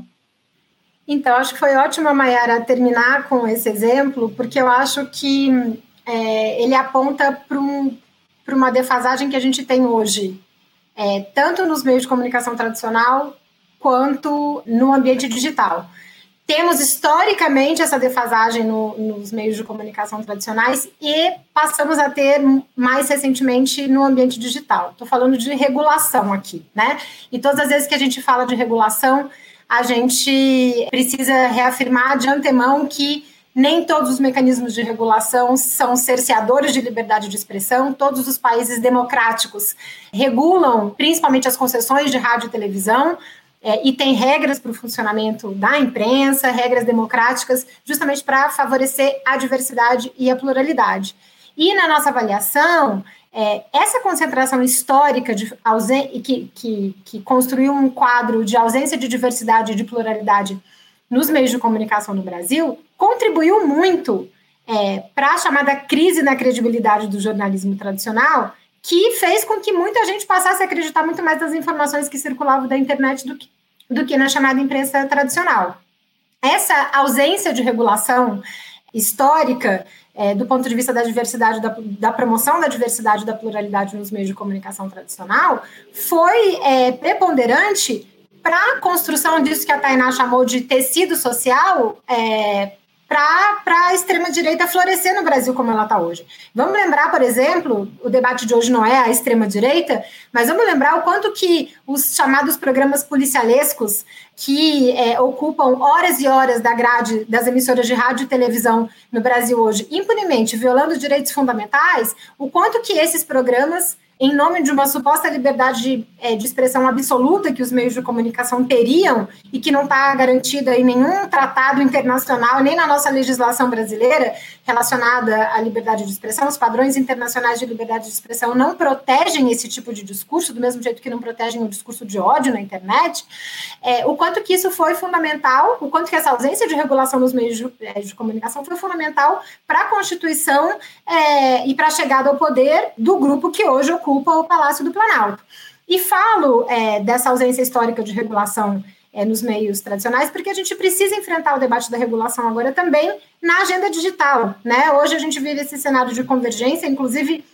Então, acho que foi ótimo a Mayara terminar com esse exemplo, porque eu acho que é, ele aponta para um, uma defasagem que a gente tem hoje, é, tanto nos meios de comunicação tradicional quanto no ambiente digital. Temos historicamente essa defasagem no, nos meios de comunicação tradicionais e passamos a ter mais recentemente no ambiente digital. Estou falando de regulação aqui, né? E todas as vezes que a gente fala de regulação, a gente precisa reafirmar de antemão que nem todos os mecanismos de regulação são cerceadores de liberdade de expressão. Todos os países democráticos regulam, principalmente as concessões de rádio e televisão, é, e tem regras para o funcionamento da imprensa, regras democráticas, justamente para favorecer a diversidade e a pluralidade. E na nossa avaliação, é, essa concentração histórica de que, que, que construiu um quadro de ausência de diversidade e de pluralidade nos meios de comunicação no Brasil contribuiu muito é, para a chamada crise na credibilidade do jornalismo tradicional, que fez com que muita gente passasse a acreditar muito mais nas informações que circulavam da internet do que, do que na chamada imprensa tradicional. Essa ausência de regulação histórica é, do ponto de vista da diversidade, da, da, promoção da diversidade da pluralidade nos meios de comunicação tradicional, foi é, preponderante para a construção disso que a Tainá chamou de tecido social é, para a extrema-direita florescer no Brasil como ela está hoje. Vamos lembrar, por exemplo, o debate de hoje não é a extrema-direita, mas vamos lembrar o quanto que os chamados programas policialescos que é, ocupam horas e horas da grade das emissoras de rádio e televisão no Brasil hoje, impunemente violando direitos fundamentais, o quanto que esses programas em nome de uma suposta liberdade de, é, de, expressão absoluta que os meios de comunicação teriam e que não está garantida em nenhum tratado internacional, nem na nossa legislação brasileira relacionada à liberdade de expressão, os padrões internacionais de liberdade de expressão não protegem esse tipo de discurso, do mesmo jeito que não protegem o discurso de ódio na internet, é, o quanto que isso foi fundamental, o quanto que essa ausência de regulação nos meios de, é, de comunicação foi fundamental para a Constituição é, e para a chegada ao poder do grupo que hoje o Palácio do Planalto. E falo é, dessa ausência histórica de regulação é, nos meios tradicionais, porque a gente precisa enfrentar o debate da regulação agora também na agenda digital. Né? Hoje a gente vive esse cenário de convergência, inclusive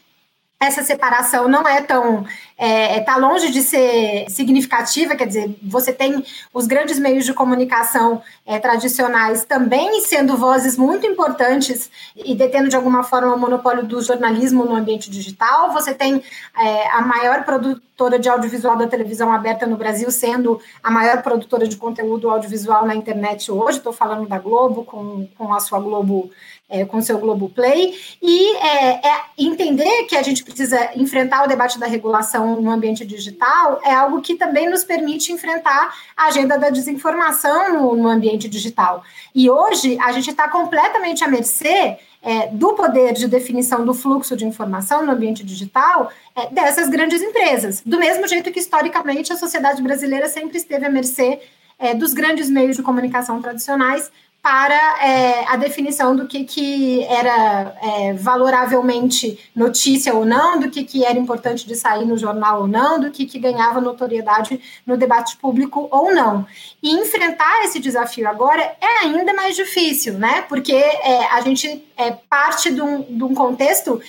essa separação não é tão está é, tá longe de ser significativa, quer dizer, você tem os grandes meios de comunicação é, tradicionais também sendo vozes muito importantes e detendo de alguma forma o monopólio do jornalismo no ambiente digital, você tem é, a maior produtora de audiovisual da televisão aberta no Brasil sendo a maior produtora de conteúdo audiovisual na internet hoje, estou falando da Globo com, com a sua Globo é, com seu Globoplay, e é, é, entender que a gente precisa enfrentar o debate da regulação no ambiente digital é algo que também nos permite enfrentar a agenda da desinformação no, no ambiente digital. E hoje a gente está completamente à mercê é, do poder de definição do fluxo de informação no ambiente digital é, dessas grandes empresas. Do mesmo jeito que, historicamente, a sociedade brasileira sempre esteve à mercê é, dos grandes meios de comunicação tradicionais, para é, a definição do que, que era é, valoravelmente notícia ou não, do que, que era importante de sair no jornal ou não, do que, que ganhava notoriedade no debate público ou não. E enfrentar esse desafio agora é ainda mais difícil, né? Porque é, a gente é parte de um, de um contexto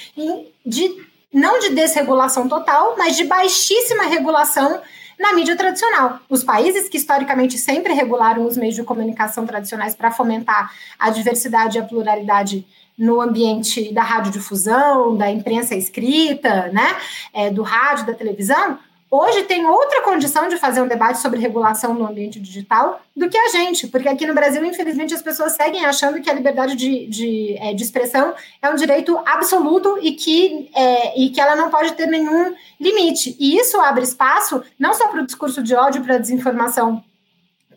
de não de desregulação total, mas de baixíssima regulação na mídia tradicional. Os países que historicamente sempre regularam os meios de comunicação tradicionais para fomentar a diversidade e a pluralidade no ambiente da radiodifusão, da imprensa escrita, né, é, do rádio, da televisão, hoje tem outra condição de fazer um debate sobre regulação no ambiente digital do que a gente, porque aqui no Brasil, infelizmente, as pessoas seguem achando que a liberdade de, de, é, de expressão é um direito absoluto e que, é, e que ela não pode ter nenhum limite. E isso abre espaço não só para o discurso de ódio, para a desinformação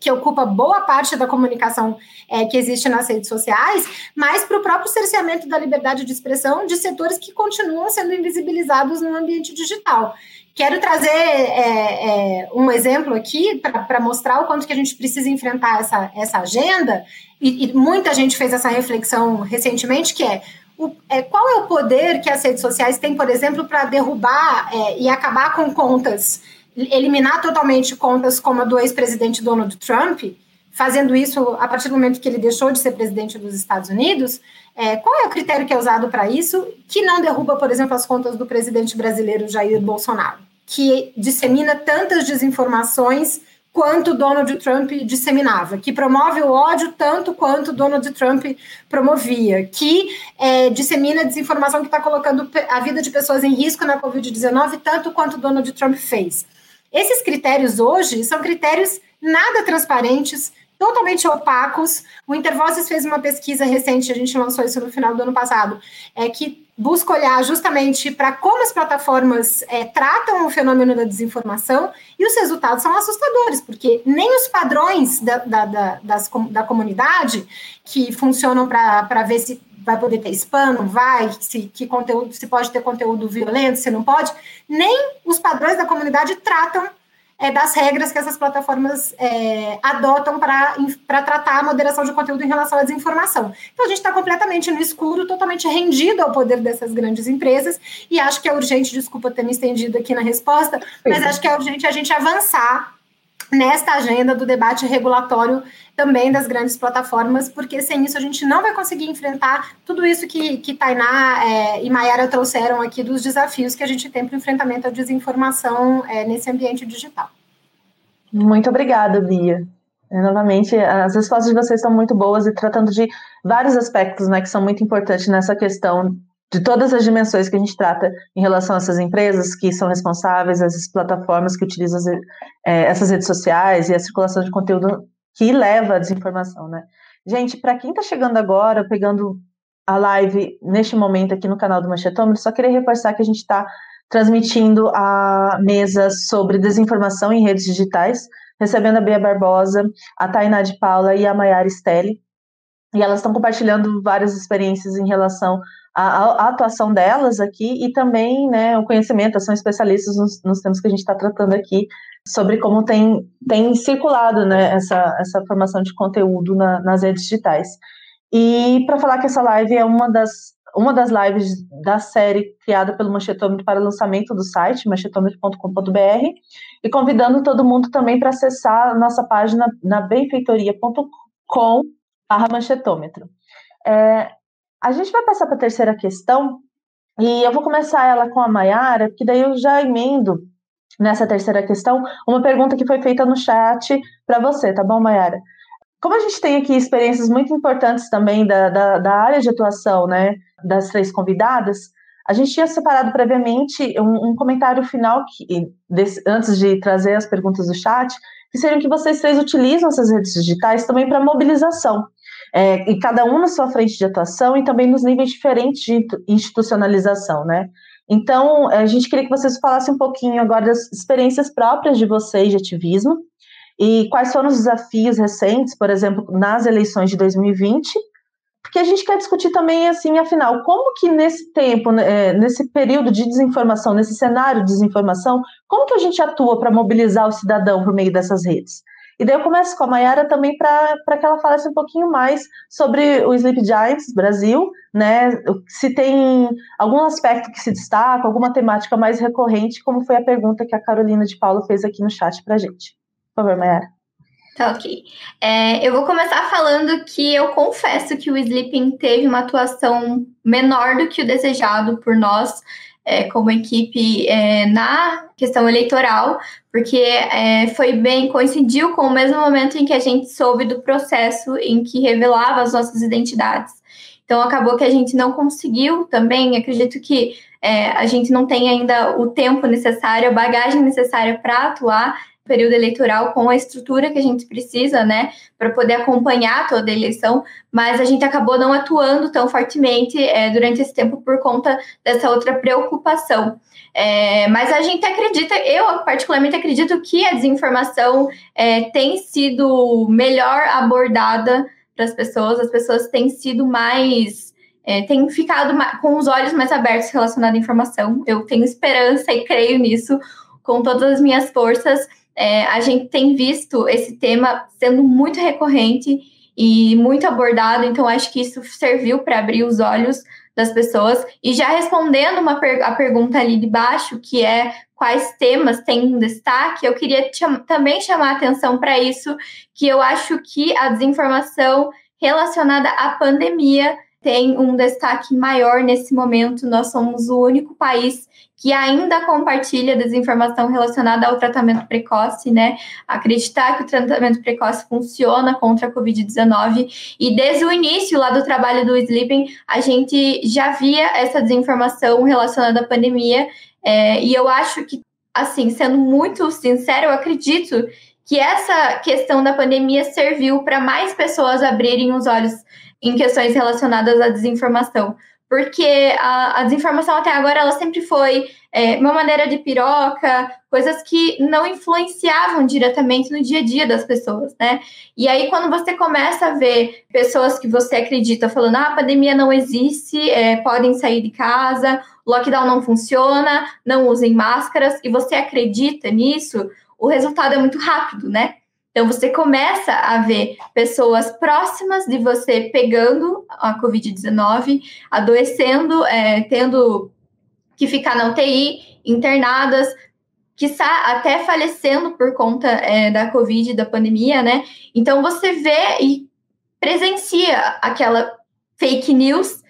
que ocupa boa parte da comunicação é, que existe nas redes sociais, mas para o próprio cerceamento da liberdade de expressão de setores que continuam sendo invisibilizados no ambiente digital. Quero trazer é, é, um exemplo aqui para mostrar o quanto que a gente precisa enfrentar essa, essa agenda, e, e muita gente fez essa reflexão recentemente, que é, o, é, qual é o poder que as redes sociais têm, por exemplo, para derrubar é, e acabar com contas, eliminar totalmente contas como a do ex-presidente Donald Trump, fazendo isso a partir do momento que ele deixou de ser presidente dos Estados Unidos, é, qual é o critério que é usado para isso que não derruba, por exemplo, as contas do presidente brasileiro Jair Bolsonaro, que dissemina tantas desinformações quanto Donald Trump disseminava, que promove o ódio tanto quanto Donald Trump promovia, que é, dissemina desinformação que está colocando a vida de pessoas em risco na Covid-19 tanto quanto Donald Trump fez. Esses critérios hoje são critérios nada transparentes, totalmente opacos. O Intervozes fez uma pesquisa recente, a gente lançou isso no final do ano passado, é que busca olhar justamente para como as plataformas é, tratam o fenômeno da desinformação e os resultados são assustadores, porque nem os padrões da, da, da, das, da comunidade que funcionam para ver se vai poder ter spam, não vai, se, que conteúdo, se pode ter conteúdo violento, se não pode, nem os padrões da comunidade tratam é, das regras que essas plataformas é, adotam para tratar a moderação de conteúdo em relação à desinformação. Então, a gente está completamente no escuro, totalmente rendido ao poder dessas grandes empresas, e acho que é urgente, desculpa ter me estendido aqui na resposta, mas acho que é urgente a gente avançar nesta agenda do debate regulatório também das grandes plataformas, porque sem isso a gente não vai conseguir enfrentar tudo isso que, que Tainá é, e Mayara trouxeram aqui dos desafios que a gente tem para o enfrentamento à desinformação é, nesse ambiente digital. Muito obrigada, Bia. É, novamente, as respostas de vocês são muito boas e tratando de vários aspectos né, que são muito importantes nessa questão de todas as dimensões que a gente trata em relação a essas empresas que são responsáveis, essas plataformas que utilizam as, é, essas redes sociais e a circulação de conteúdo que leva à desinformação, né? Gente, para quem está chegando agora, pegando a live neste momento aqui no canal do Manchetômetro, só queria reforçar que a gente está transmitindo a mesa sobre desinformação em redes digitais, recebendo a Bia Barbosa, a Tainá de Paula e a Mayara Stelli. E elas estão compartilhando várias experiências em relação à, à, atuação delas aqui e também né, o conhecimento, são especialistas nos, nos temas que a gente está tratando aqui, sobre como tem, tem circulado né, essa, essa formação de conteúdo na, nas redes digitais. E para falar que essa live é uma das, uma das lives da série criada pelo Manchetômetro para lançamento do site, manchetômetro.com.br, e convidando todo mundo também para acessar a nossa página na benfeitoria.com barra manchetômetro. É, a gente vai passar para a terceira questão, E eu vou começar ela com a Mayara, porque daí eu já emendo nessa terceira questão uma pergunta que foi feita no chat para você, tá bom, Mayara? Como a gente tem aqui experiências muito importantes também da, da, da área de atuação, né, das três convidadas, a gente tinha separado previamente um, um comentário final que, desse, antes de trazer as perguntas do chat, que seriam que vocês três utilizam essas redes digitais também para mobilização. É, e cada um na sua frente de atuação e também nos níveis diferentes de institucionalização, né? Então, a gente queria que vocês falassem um pouquinho agora das experiências próprias de vocês de ativismo e quais foram os desafios recentes, por exemplo, nas eleições de 2020, porque a gente quer discutir também, assim, afinal, como que nesse tempo, né, é, nesse período de desinformação, nesse cenário de desinformação, como que a gente atua para mobilizar o cidadão por meio dessas redes? E daí eu começo com a Mayara também para que ela falasse um pouquinho mais sobre o Sleep Giants Brasil, né? Se tem algum aspecto que se destaca, alguma temática mais recorrente, como foi a pergunta que a Carolina de Paulo fez aqui no chat para gente. Por favor, Mayara. Tá ok. É, eu vou começar falando que eu confesso que o Sleeping teve uma atuação menor do que o desejado por nós, é, como equipe, é, na questão eleitoral, porque é, foi bem, coincidiu com o mesmo momento em que a gente soube do processo em que revelava as nossas identidades. Então, acabou que a gente não conseguiu também, acredito que é, a gente não tem ainda o tempo necessário, a bagagem necessária para atuar período eleitoral com a estrutura que a gente precisa, né, para poder acompanhar toda a eleição, mas a gente acabou não atuando tão fortemente é, durante esse tempo por conta dessa outra preocupação. É, mas a gente acredita, eu particularmente acredito que a desinformação é, tem sido melhor abordada para as pessoas, as pessoas têm sido mais. É, têm ficado com os olhos mais abertos relacionados à informação. Eu tenho esperança e creio nisso com todas as minhas forças é, a gente tem visto esse tema sendo muito recorrente e muito abordado, então acho que isso serviu para abrir os olhos das pessoas. E já respondendo uma per a pergunta ali de baixo, que é quais temas têm destaque, eu queria cham também chamar a atenção para isso, que eu acho que a desinformação relacionada à pandemia tem um destaque maior nesse momento. Nós somos o único país que ainda compartilha desinformação relacionada ao tratamento precoce, né? Acreditar que o tratamento precoce funciona contra a Covid-19. E desde o início lá do trabalho do Sleeping, a gente já via essa desinformação relacionada à pandemia. É, e eu acho que, assim, sendo muito sincero, eu acredito que essa questão da pandemia serviu para mais pessoas abrirem os olhos em questões relacionadas à desinformação porque a, a, desinformação até agora ela sempre foi é, uma maneira de piroca, coisas que não influenciavam diretamente no dia a dia das pessoas, né? E aí, quando você começa a ver pessoas que você acredita falando, ah, a pandemia não existe, é, podem sair de casa, lockdown não funciona, não usem máscaras, e você acredita nisso, o resultado é muito rápido, né? Então, você começa a ver pessoas próximas de você pegando a Covid-19, adoecendo, é, tendo que ficar na UTI, internadas, que até falecendo por conta é, da Covid, da pandemia, né? Então, você vê e presencia aquela fake news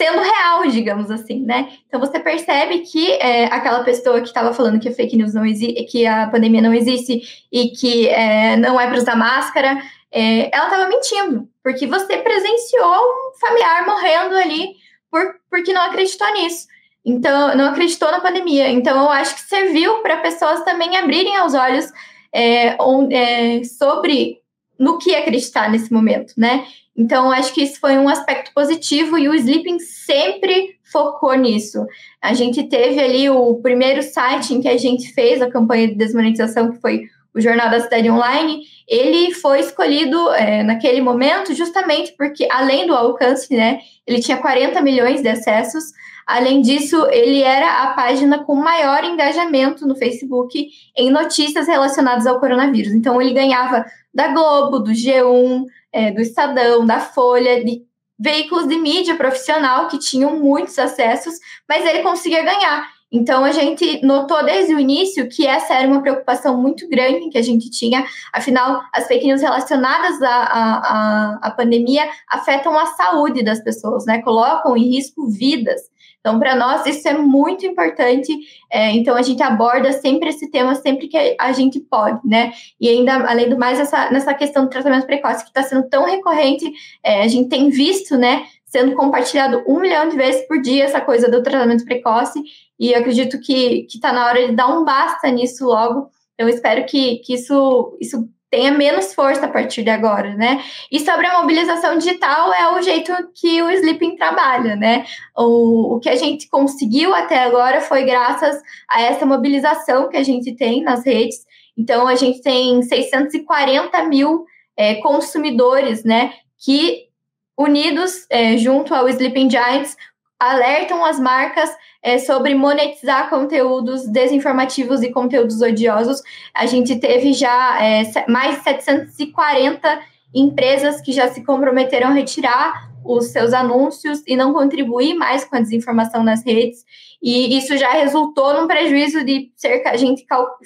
sendo real, digamos assim, né? Então você percebe que é, aquela pessoa que estava falando que a fake news não existe, que a pandemia não existe e que é, não é para usar máscara, é, ela estava mentindo, porque você presenciou um familiar morrendo ali por, porque não acreditou nisso. Então, não acreditou na pandemia. Então, eu acho que serviu para pessoas também abrirem os olhos é, é, sobre no que acreditar nesse momento, né? Então, acho que isso foi um aspecto positivo e o Sleeping sempre focou nisso. A gente teve ali o primeiro site em que a gente fez a campanha de desmonetização, que foi o Jornal da Cidade Online, ele foi escolhido é, naquele momento justamente porque, além do alcance, né, ele tinha 40 milhões de acessos. Além disso, ele era a página com maior engajamento no Facebook em notícias relacionadas ao coronavírus. Então, ele ganhava da Globo, do G1, é, do Estadão, da Folha, de veículos de mídia profissional que tinham muitos acessos, mas ele conseguia ganhar. Então, a gente notou desde o início que essa era uma preocupação muito grande que a gente tinha, afinal, as fake news relacionadas à, à, à pandemia afetam a saúde das pessoas, né? Colocam em risco vidas. Então, para nós, isso é muito importante. É, então, a gente aborda sempre esse tema, sempre que a gente pode, né? E ainda, além do mais, essa, nessa questão do tratamento precoce, que está sendo tão recorrente, é, a gente tem visto, né? Sendo compartilhado um milhão de vezes por dia essa coisa do tratamento precoce, e acredito que está na hora de dar um basta nisso logo. Eu espero que, que isso, isso tenha menos força a partir de agora, né? E sobre a mobilização digital é o jeito que o Sleeping trabalha, né? O, o que a gente conseguiu até agora foi graças a essa mobilização que a gente tem nas redes. Então, a gente tem 640 mil é, consumidores, né? Que unidos é, junto ao Sleeping Giants alertam as marcas é, sobre monetizar conteúdos desinformativos e conteúdos odiosos. A gente teve já é, mais de 740 empresas que já se comprometeram a retirar os seus anúncios e não contribuir mais com a desinformação nas redes. E isso já resultou num prejuízo de cerca. A gente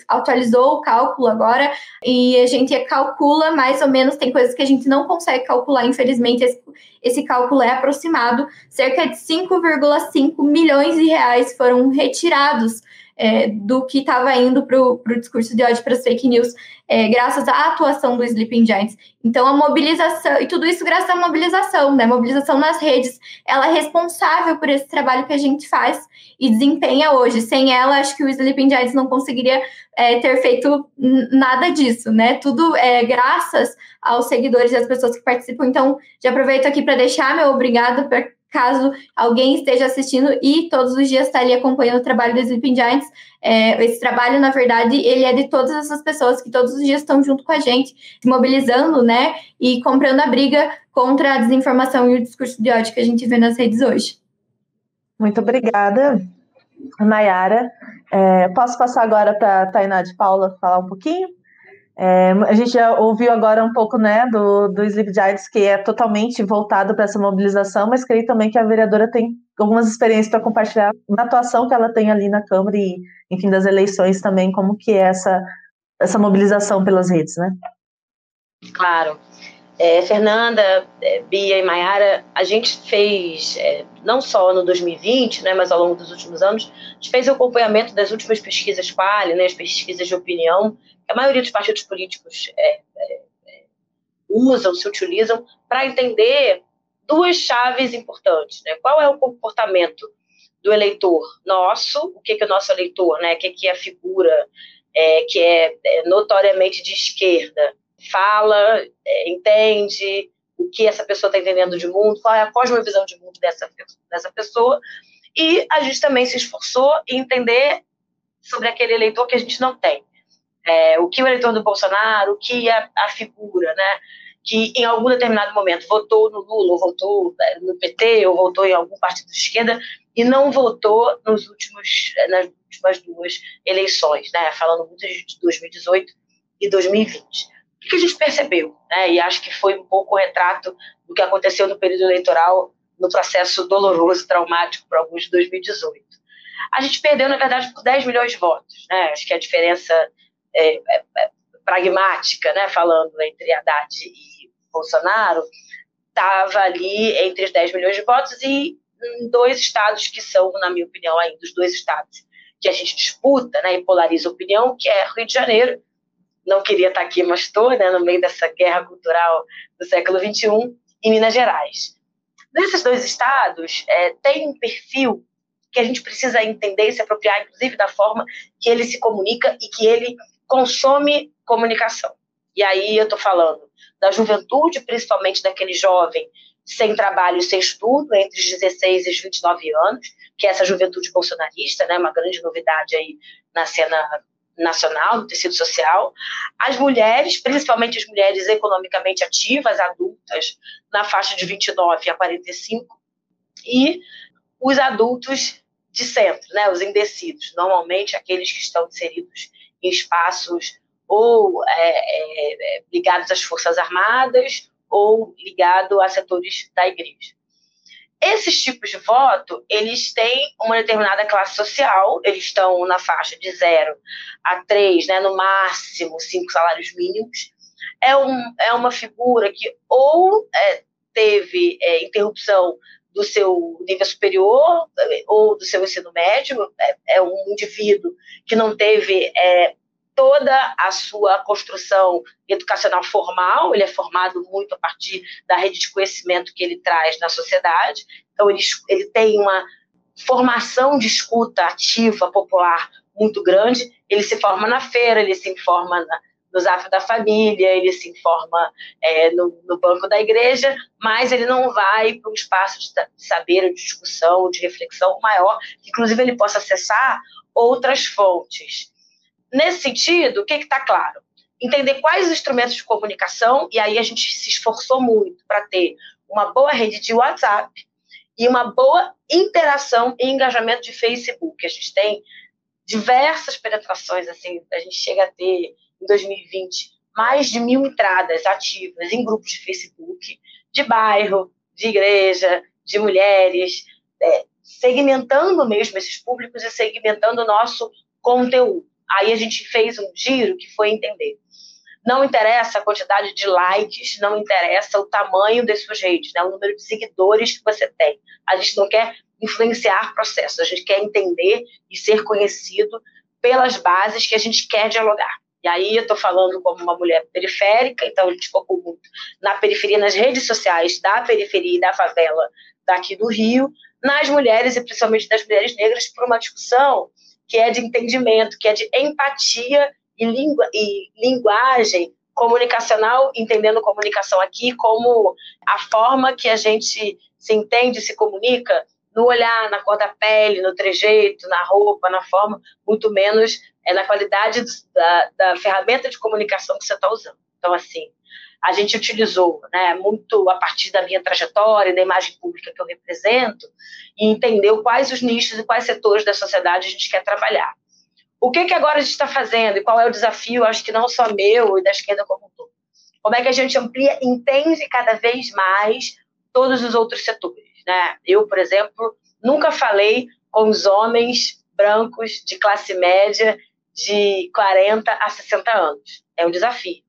atualizou o cálculo agora e a gente calcula mais ou menos. Tem coisas que a gente não consegue calcular, infelizmente, esse, esse cálculo é aproximado. Cerca de 5,5 milhões de reais foram retirados é, do que estava indo para o discurso de ódio para as fake news, é, graças à atuação do Sleeping Giants. Então, a mobilização, e tudo isso graças à mobilização, né? Mobilização nas redes, ela é responsável por esse trabalho que a gente faz e desempenha hoje. Sem ela, acho que o Sleeping Giants não conseguiria é, ter feito nada disso, né? Tudo é graças aos seguidores e às pessoas que participam. Então, já aproveito aqui para deixar meu obrigado caso alguém esteja assistindo e todos os dias está ali acompanhando o trabalho do Sleeping Giants. É, esse trabalho, na verdade, ele é de todas essas pessoas que todos os dias estão junto com a gente, se mobilizando, né, e comprando a briga contra a desinformação e o discurso de ódio que a gente vê nas redes hoje. Muito obrigada, Nayara. É, posso passar agora para a Tainá de Paula falar um pouquinho? É, a gente já ouviu agora um pouco né, do, do Sleep Giants, que é totalmente voltado para essa mobilização, mas creio também que a vereadora tem algumas experiências para compartilhar na atuação que ela tem ali na Câmara e, enfim, das eleições também, como que é essa, essa mobilização pelas redes, né? Claro. É, Fernanda, é, Bia e Mayara, a gente fez, é, não só no 2020, né, mas ao longo dos últimos anos, a gente fez o acompanhamento das últimas pesquisas Quali, né, as pesquisas de opinião, que a maioria dos partidos políticos é, é, é usam, se utilizam, para entender duas chaves importantes. Né? Qual é o comportamento do eleitor nosso, o que, que é o nosso eleitor, né? o que, que é a figura que é notoriamente de esquerda, fala, é, entende o que essa pessoa está entendendo de mundo, qual é a cosmovisão de mundo dessa, dessa pessoa. E a gente também se esforçou em entender sobre aquele eleitor que a gente não tem. É, o que o eleitor do Bolsonaro, o que a, a figura, né? que em algum determinado momento votou no Lula, ou votou é, no PT, ou votou em algum partido de esquerda, e não votou nos últimos, é, nas últimas duas eleições, né? falando muito de 2018 e 2020 o que a gente percebeu? Né? E acho que foi um pouco o retrato do que aconteceu no período eleitoral, no processo doloroso, traumático para alguns de 2018. A gente perdeu, na verdade, por 10 milhões de votos. Né? Acho que a diferença é, é, é pragmática, né? falando entre Haddad e Bolsonaro, estava ali entre os 10 milhões de votos e em dois estados que são, na minha opinião, ainda os dois estados que a gente disputa né, e polariza a opinião, que é Rio de Janeiro não queria estar aqui, mas estou, né, no meio dessa guerra cultural do século XXI, em Minas Gerais. Nesses dois estados, é, tem um perfil que a gente precisa entender e se apropriar, inclusive, da forma que ele se comunica e que ele consome comunicação. E aí eu estou falando da juventude, principalmente daquele jovem sem trabalho e sem estudo, entre os 16 e os 29 anos, que é essa juventude bolsonarista, né, uma grande novidade aí na cena nacional, no tecido social, as mulheres, principalmente as mulheres economicamente ativas, adultas, na faixa de 29 a 45, e os adultos de centro, né, os indecisos, normalmente aqueles que estão inseridos em espaços ou é, é, é ligados às Forças Armadas ou ligados a setores da igreja. Esses tipos de voto, eles têm uma determinada classe social, eles estão na faixa de 0 a 3, né, no máximo 5 salários mínimos. É, um, é uma figura que ou é, teve é, interrupção do seu nível superior ou do seu ensino médio, é, é um indivíduo que não teve é, toda a sua construção educacional formal, ele é formado muito a partir da rede de conhecimento que ele traz na sociedade, então ele, ele tem uma formação de escuta ativa, popular, muito grande, ele se forma na feira, ele se informa na, no da família, ele se informa é, no, no, banco da igreja, mas ele não vai para um espaço de saber, de discussão, de reflexão maior, que inclusive ele possa acessar outras fontes. Nesse sentido, o que está claro? Entender quais os instrumentos de comunicação, e aí a gente se esforçou muito para ter uma boa rede de WhatsApp e uma boa interação e engajamento de Facebook. A gente tem diversas penetrações, assim, a gente chega a ter, em 2020, mais de mil entradas ativas em grupos de Facebook, de bairro, de igreja, de mulheres, é, segmentando mesmo esses públicos e segmentando o nosso conteúdo. Aí a gente fez um giro que foi entender. Não interessa a quantidade de likes, não interessa o tamanho das suas redes, né? o número de seguidores que você tem. A gente não quer influenciar processos, a gente quer entender e ser conhecido pelas bases que a gente quer dialogar. E aí eu estou falando como uma mulher periférica, então a gente focou muito na periferia, nas redes sociais da periferia e da favela daqui do Rio, nas mulheres e principalmente das mulheres negras, por uma discussão que é de entendimento, que é de empatia e, língua, e linguagem comunicacional, entendendo comunicação aqui como a forma que a gente se entende, se comunica no olhar, na cor da pele, no trejeito, na roupa, na forma, muito menos é na qualidade da, da ferramenta de comunicação que você está usando. Então, assim, a gente utilizou né, muito a partir da minha trajetória, da imagem pública que eu represento, e entendeu quais os nichos e quais setores da sociedade a gente quer trabalhar. O que, que agora a gente está fazendo e qual é o desafio, acho que não só meu e da esquerda como um todo? Como é que a gente amplia, entende cada vez mais todos os outros setores? Né? Eu, por exemplo, nunca falei com os homens brancos de classe média de 40 a 60 anos. É um desafio.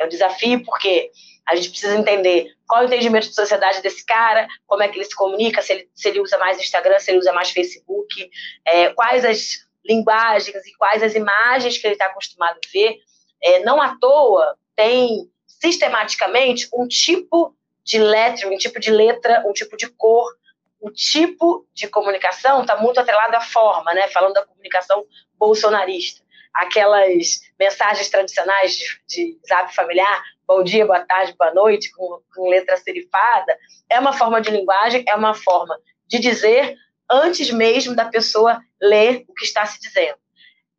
É um desafio porque a gente precisa entender qual é o entendimento de sociedade desse cara, como é que ele se comunica, se ele, se ele usa mais Instagram, se ele usa mais Facebook, é, quais as linguagens e quais as imagens que ele está acostumado a ver. É, não à toa tem sistematicamente um tipo de letra, um tipo de letra, um tipo de cor. O tipo de comunicação está muito atrelado à forma, né? falando da comunicação bolsonarista aquelas mensagens tradicionais de, de zap familiar, bom dia, boa tarde, boa noite, com, com letra serifada, é uma forma de linguagem, é uma forma de dizer antes mesmo da pessoa ler o que está se dizendo.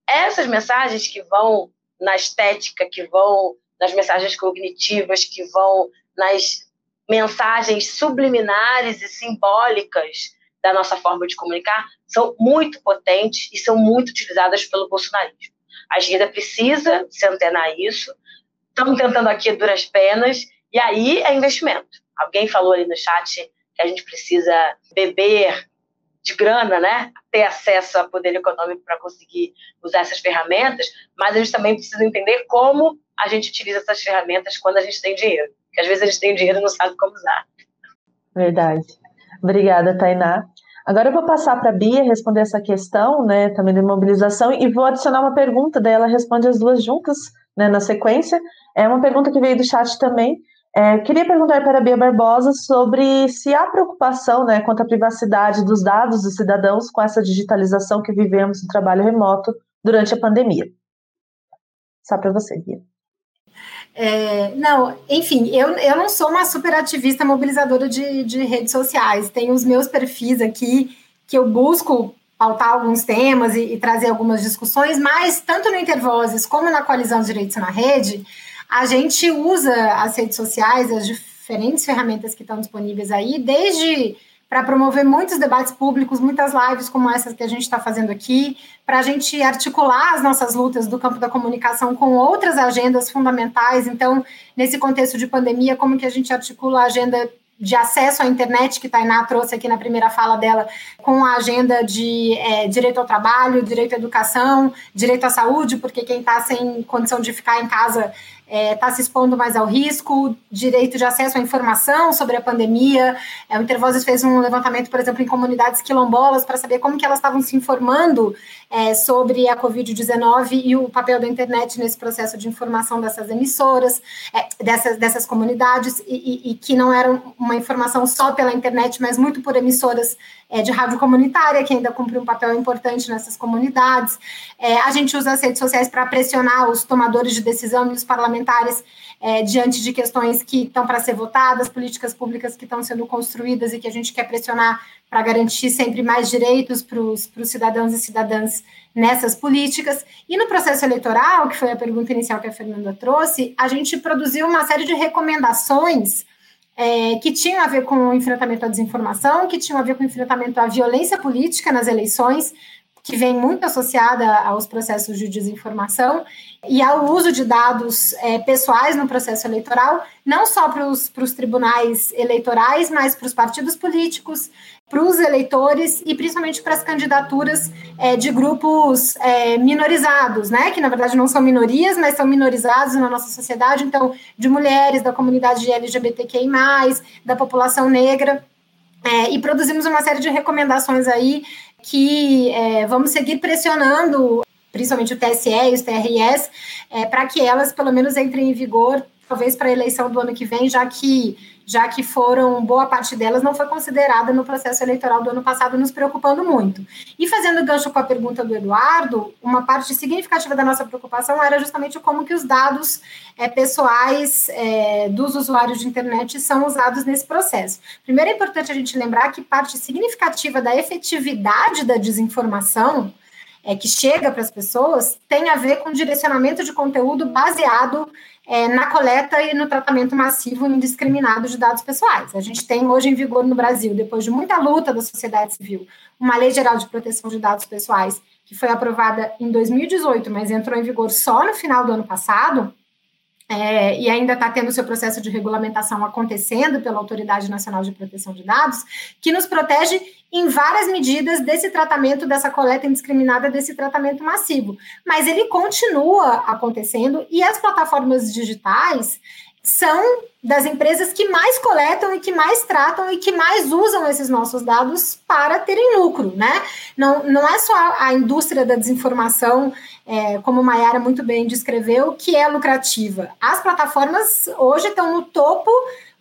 Essas mensagens que vão na estética, que vão nas mensagens cognitivas, que vão nas mensagens subliminares e simbólicas da nossa forma de comunicar, são muito potentes e são muito utilizadas pelo bolsonarismo. A esquerda precisa se antenar a isso. Estamos tentando aqui duras penas. E aí é investimento. Alguém falou ali no chat que a gente precisa beber de grana, né? Ter acesso a poder econômico para conseguir usar essas ferramentas, mas a gente também precisa entender como a gente utiliza essas ferramentas quando a gente tem dinheiro. Porque às vezes a gente tem dinheiro e não sabe como usar. Verdade. Obrigada, Tainá. Agora eu vou passar para a Bia responder essa questão, né, também de mobilização, e vou adicionar uma pergunta, daí ela responde as duas juntas, né, na sequência. É uma pergunta que veio do chat também. É, queria perguntar para a Bia Barbosa sobre se há preocupação né, quanto à privacidade dos dados dos cidadãos com essa digitalização que vivemos no trabalho remoto durante a pandemia. Só para você, Bia. É, não, enfim, eu, eu não sou uma super ativista mobilizadora de, de redes sociais. Tenho os meus perfis aqui que eu busco pautar alguns temas e, e, trazer algumas discussões, mas tanto no Intervozes como na Coalizão dos Direitos na Rede, a gente usa as redes sociais, as diferentes ferramentas que estão disponíveis aí, desde para promover muitos debates públicos, muitas lives como essas que a gente está fazendo aqui, para a gente articular as nossas lutas do campo da comunicação com outras agendas fundamentais. Então, nesse contexto de pandemia, como que a gente articula a agenda de acesso à internet, que a Tainá trouxe aqui na primeira fala dela, com a agenda de é, direito ao trabalho, direito à educação, direito à saúde, porque quem está sem condição de ficar em casa está é, tá se expondo mais ao risco, direito de acesso à informação sobre a pandemia. É, o Intervozes fez um levantamento, por exemplo, em comunidades quilombolas para saber como que elas estavam se informando é, sobre a Covid-19 e o papel da internet nesse processo de informação dessas emissoras, é, dessas, dessas comunidades, e, e, e, que não era uma informação só pela internet, mas muito por emissoras é, de rádio comunitária, que ainda cumpre um papel importante nessas comunidades. É, a gente usa as redes sociais para pressionar os tomadores de decisão e os parlamentares é, diante de questões que estão para ser votadas, políticas públicas que estão sendo construídas e que a gente quer pressionar para garantir sempre mais direitos para os cidadãos e cidadãs nessas políticas. E no processo eleitoral, que foi a pergunta inicial que a Fernanda trouxe, a gente produziu uma série de recomendações é, que tinham a ver com o enfrentamento à desinformação, que tinham a ver com o enfrentamento à violência política nas eleições, que vem muito associada aos processos de desinformação e ao uso de dados é, pessoais no processo eleitoral, não só para os tribunais eleitorais, mas para os partidos políticos, para os eleitores e principalmente para as candidaturas é, de grupos é, minorizados, né? Que na verdade não são minorias, mas são minorizados na nossa sociedade, então de mulheres, da comunidade LGBTQI, da população negra. É, e produzimos uma série de recomendações aí que é, vamos seguir pressionando, principalmente o TSE e os TRS, é, para que elas pelo menos entrem em vigor, talvez para a eleição do ano que vem, já que já que foram boa parte delas não foi considerada no processo eleitoral do ano passado, nos preocupando muito. E fazendo gancho com a pergunta do Eduardo, uma parte significativa da nossa preocupação era justamente como que os dados é, pessoais é, dos usuários de internet são usados nesse processo. Primeiro é importante a gente lembrar que parte significativa da efetividade da desinformação é, que chega para as pessoas tem a ver com direcionamento de conteúdo baseado é, na coleta e no tratamento massivo e indiscriminado de dados pessoais. A gente tem hoje em vigor no Brasil, depois de muita luta da sociedade civil, uma lei geral de proteção de dados pessoais que foi aprovada em 2018, mas entrou em vigor só no final do ano passado, é, e ainda está tendo seu processo de regulamentação acontecendo pela Autoridade Nacional de Proteção de Dados, que nos protege em várias medidas desse tratamento, dessa coleta indiscriminada, desse tratamento massivo. Mas ele continua acontecendo e as plataformas digitais são das empresas que mais coletam e que mais tratam e que mais usam esses nossos dados para terem lucro, né? Não, não é só a indústria da desinformação, é, como Mayara muito bem descreveu, que é lucrativa. As plataformas hoje estão no topo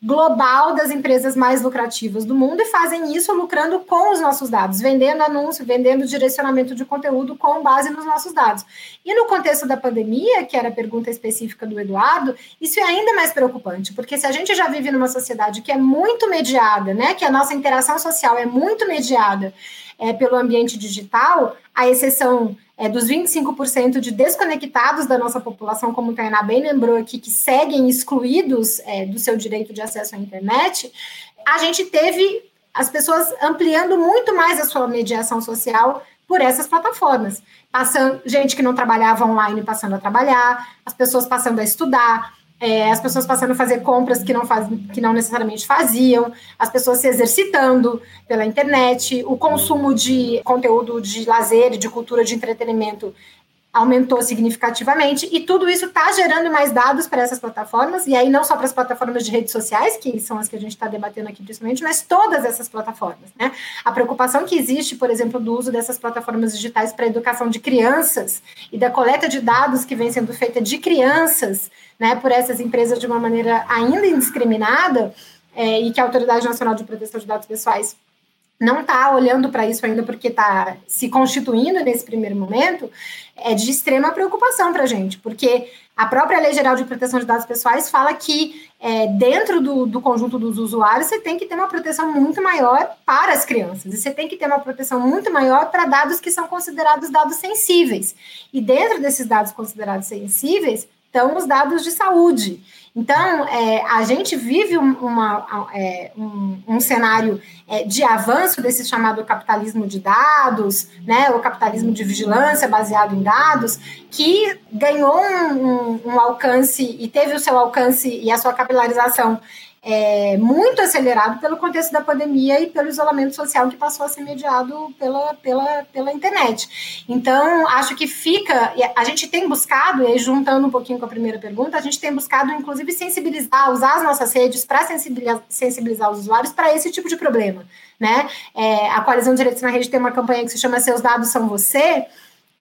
global das empresas mais lucrativas do mundo e fazem isso lucrando com os nossos dados, vendendo anúncio, vendendo direcionamento de conteúdo com base nos nossos dados. E no contexto da pandemia, que era a pergunta específica do Eduardo, isso é ainda mais preocupante, porque se a gente já vive numa sociedade que é muito mediada, né, que a nossa interação social é muito mediada é, pelo ambiente digital, a exceção é, dos 25% de desconectados da nossa população, como o Tainá bem lembrou aqui, que seguem excluídos é, do seu direito de acesso à internet, a gente teve as pessoas ampliando muito mais a sua mediação social por essas plataformas. Passando, gente que não trabalhava online passando a trabalhar, as pessoas passando a estudar, é, as pessoas passando a fazer compras que não, faz, que não necessariamente faziam, as pessoas se exercitando pela internet, o consumo de conteúdo de lazer, de cultura, de entretenimento aumentou significativamente e tudo isso está gerando mais dados para essas plataformas e aí não só para as plataformas de redes sociais que são as que a gente está debatendo aqui principalmente, mas todas essas plataformas, né? A preocupação que existe, por exemplo, do uso dessas plataformas digitais para a educação de crianças e da coleta de dados que vem sendo feita de crianças, né, por essas empresas de uma maneira ainda indiscriminada é, e que a Autoridade Nacional de Proteção de Dados Pessoais não está olhando para isso ainda porque está se constituindo nesse primeiro momento, é de extrema preocupação para a gente, porque a própria Lei Geral de Proteção de Dados Pessoais fala que é, dentro do, do, conjunto dos usuários você tem que ter uma proteção muito maior para as crianças, e você tem que ter uma proteção muito maior para dados que são considerados dados sensíveis. E dentro desses dados considerados sensíveis estão os dados de saúde. Então, é, a gente vive uma, é, um, um, cenário é, de avanço desse chamado capitalismo de dados, né, o capitalismo de vigilância baseado em dados, que ganhou um, um, um alcance e teve o seu alcance e a sua capilarização é, muito acelerado pelo contexto da pandemia e pelo isolamento social que passou a ser mediado pela, pela, pela internet. Então, acho que fica. A gente tem buscado, e aí juntando um pouquinho com a primeira pergunta, a gente tem buscado, inclusive, sensibilizar, usar as nossas redes para sensibilizar, sensibilizar os usuários para esse tipo de problema. Né? É, a Coalizão Direitos na Rede tem uma campanha que se chama Seus Dados São Você,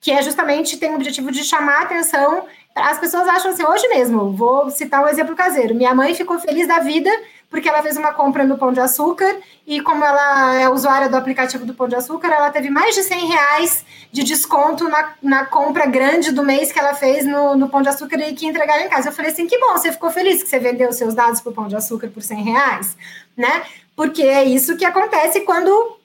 que é justamente tem o objetivo de chamar a atenção as pessoas acham assim, hoje mesmo, vou citar um exemplo caseiro. Minha mãe ficou feliz da vida porque ela fez uma compra no Pão de Açúcar e como ela é usuária do aplicativo do Pão de Açúcar, ela teve mais de 100 reais de desconto na, na compra grande do mês que ela fez no, no Pão de Açúcar e que entregaram em casa. Eu falei assim, que bom, você ficou feliz que você vendeu seus dados para o Pão de Açúcar por 100 reais, né? Porque é isso que acontece quando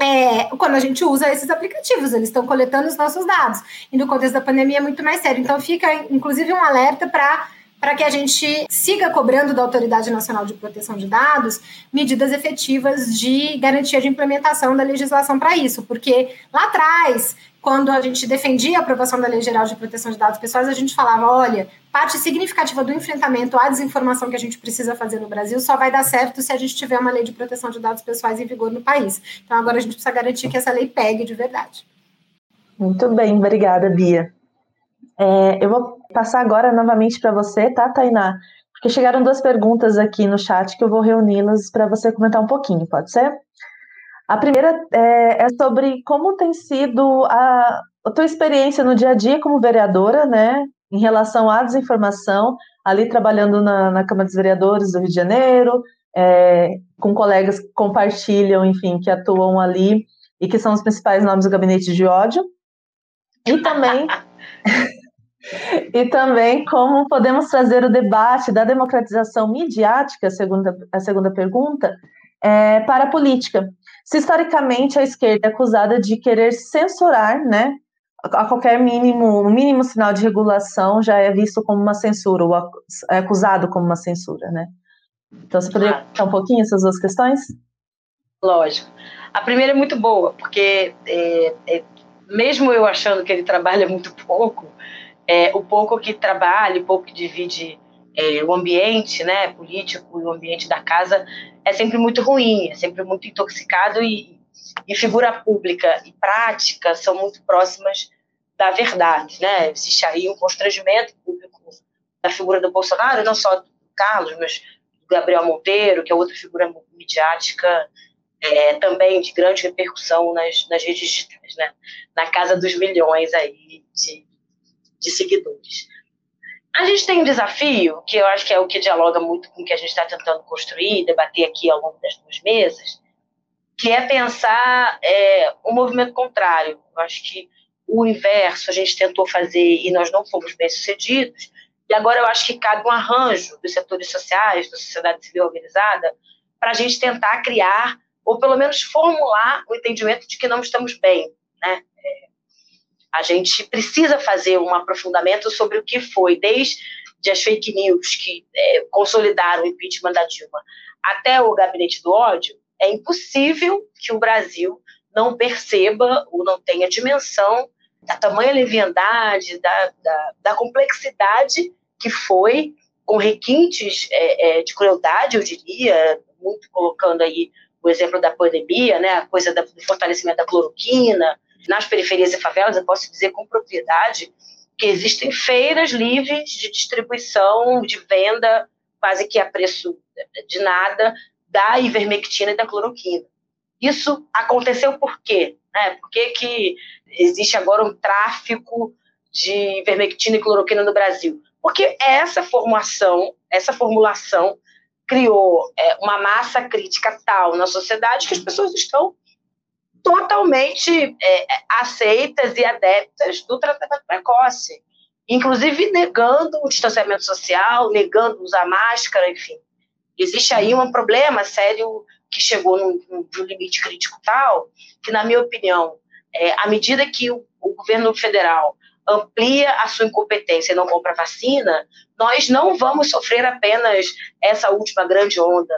é, quando a gente usa esses aplicativos, eles estão coletando os nossos dados. E no contexto da pandemia é muito mais sério. Então fica, inclusive, um alerta para para que a gente siga cobrando da Autoridade Nacional de Proteção de Dados medidas efetivas de garantia de implementação da legislação para isso, porque lá atrás quando a gente defendia a aprovação da Lei Geral de Proteção de Dados Pessoais, a gente falava: olha, parte significativa do enfrentamento à desinformação que a gente precisa fazer no Brasil só vai dar certo se a gente tiver uma lei de proteção de dados pessoais em vigor no país. Então, agora a gente precisa garantir que essa lei pegue de verdade. Muito bem, obrigada, Bia. É, eu vou passar agora novamente para você, tá, Tainá? Porque chegaram duas perguntas aqui no chat que eu vou reuni-las para você comentar um pouquinho, pode ser? A primeira é, é sobre como tem sido a, a tua experiência no dia a dia como vereadora, né, em relação à desinformação, ali trabalhando na, na Câmara dos Vereadores do Rio de Janeiro, é, com colegas que compartilham, enfim, que atuam ali e que são os principais nomes do gabinete de ódio. E também e também como podemos trazer o debate da democratização midiática, a segunda, a segunda pergunta, é, para a política. Se historicamente a esquerda é acusada de querer censurar, né, a qualquer mínimo, mínimo sinal de regulação já é visto como uma censura, ou é acusado como uma censura, né? Então, você poderia contar um pouquinho essas duas questões? Lógico. A primeira é muito boa, porque é, é, mesmo eu achando que ele trabalha muito pouco, é, o pouco que trabalha, o pouco que divide é, o ambiente né, político e o ambiente da casa é sempre muito ruim, é sempre muito intoxicado e, e figura pública e prática são muito próximas da verdade. Né? Existe aí um constrangimento público da figura do Bolsonaro, não só do Carlos, mas do Gabriel Monteiro, que é outra figura midiática é, também de grande repercussão nas, nas redes digitais, né? na casa dos milhões aí de, de seguidores. A gente tem um desafio, que eu acho que é o que dialoga muito com o que a gente está tentando construir, debater aqui ao longo das duas mesas, que é pensar é, um movimento contrário. Eu acho que o inverso a gente tentou fazer e nós não fomos bem sucedidos, e agora eu acho que cabe um arranjo dos setores sociais, da sociedade civil organizada, para a gente tentar criar, ou pelo menos formular o entendimento de que não estamos bem. Né? A gente precisa fazer um aprofundamento sobre o que foi, desde as fake news que é, consolidaram o impeachment da Dilma até o gabinete do ódio. É impossível que o Brasil não perceba ou não tenha dimensão da tamanha leviandade, da, da, da complexidade que foi, com requintes é, é, de crueldade, eu diria, muito colocando aí o exemplo da pandemia, né, a coisa do fortalecimento da cloroquina, nas periferias e favelas, eu posso dizer com propriedade que existem feiras livres de distribuição, de venda, quase que a preço de nada, da ivermectina e da cloroquina. Isso aconteceu por quê? Né? Por que, que existe agora um tráfico de ivermectina e cloroquina no Brasil? Porque essa formação, essa formulação criou é, uma massa crítica tal na sociedade que as pessoas estão totalmente é, aceitas e adeptas do tratamento precoce, inclusive negando o distanciamento social, negando usar máscara, enfim. Existe aí um problema sério que chegou num, num limite crítico tal que, na minha opinião, é, à medida que o, o governo federal amplia a sua incompetência e não compra vacina, nós não vamos sofrer apenas essa última grande onda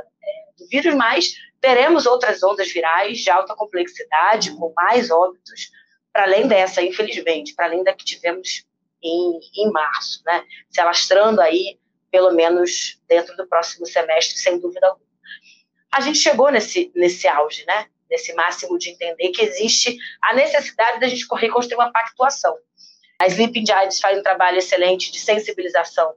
do vírus, mas teremos outras ondas virais de alta complexidade, com mais óbitos, para além dessa, infelizmente, para além da que tivemos em, em março, né? se alastrando aí pelo menos dentro do próximo semestre, sem dúvida alguma. A gente chegou nesse, nesse auge, né? nesse máximo de entender que existe a necessidade da gente correr construir uma pactuação. A Sleeping Giants faz um trabalho excelente de sensibilização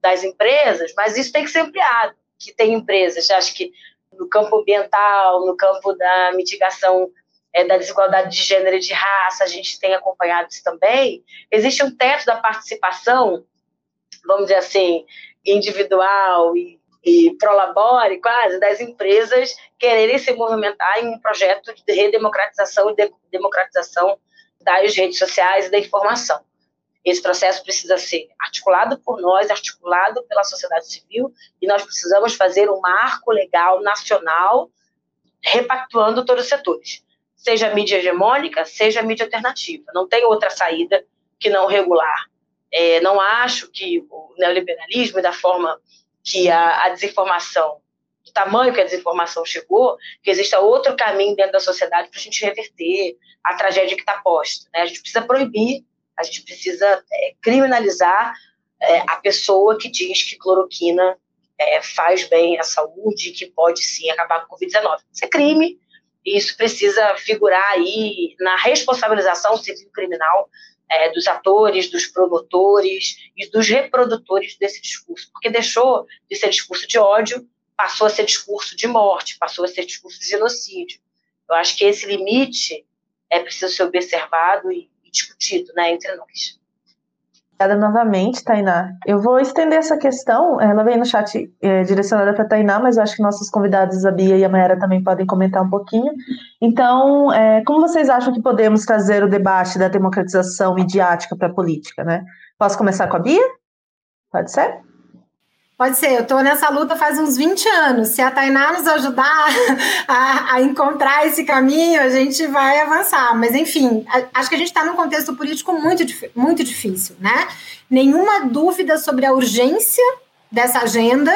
das empresas, mas isso tem que ser ampliado, que tem empresas, acho que no campo ambiental, no campo da mitigação é, da desigualdade de gênero e de raça, a gente tem acompanhado isso também. Existe um teto da participação, vamos dizer assim, individual e e prolabore quase das empresas quererem se movimentar em um projeto de redemocratização e de democratização das redes sociais e da informação. Esse processo precisa ser articulado por nós, articulado pela sociedade civil, e nós precisamos fazer um marco legal nacional repactuando todos os setores, seja mídia hegemônica, seja mídia alternativa. Não tem outra saída que não regular. É, não acho que o neoliberalismo, da forma que a, a desinformação, do tamanho que a desinformação chegou, que exista outro caminho dentro da sociedade para a gente reverter a tragédia que está posta. Né? A gente precisa proibir, a gente precisa é, criminalizar é, a pessoa que diz que cloroquina é, faz bem à saúde, que pode sim acabar com o Covid-19. Isso é crime, e isso precisa figurar aí na responsabilização civil criminal é, dos atores, dos promotores e dos reprodutores desse discurso, porque deixou de ser discurso de ódio, passou a ser discurso de morte, passou a ser discurso de genocídio. Eu acho que esse limite é preciso ser observado e, e discutido né, entre nós. Obrigada novamente, Tainá. Eu vou estender essa questão, ela vem no chat é, direcionada para Tainá, mas eu acho que nossos convidados, a Bia e a Mayara, também podem comentar um pouquinho. Então, é, como vocês acham que podemos trazer o debate da democratização midiática para a política? Né? Posso começar com a Bia? Pode ser? Pode ser, eu estou nessa luta faz uns 20 anos. Se a Tainá nos ajudar a, a encontrar esse caminho, a gente vai avançar. Mas, enfim, a, acho que a gente está num contexto político muito, muito difícil, né? Nenhuma dúvida sobre a urgência dessa agenda,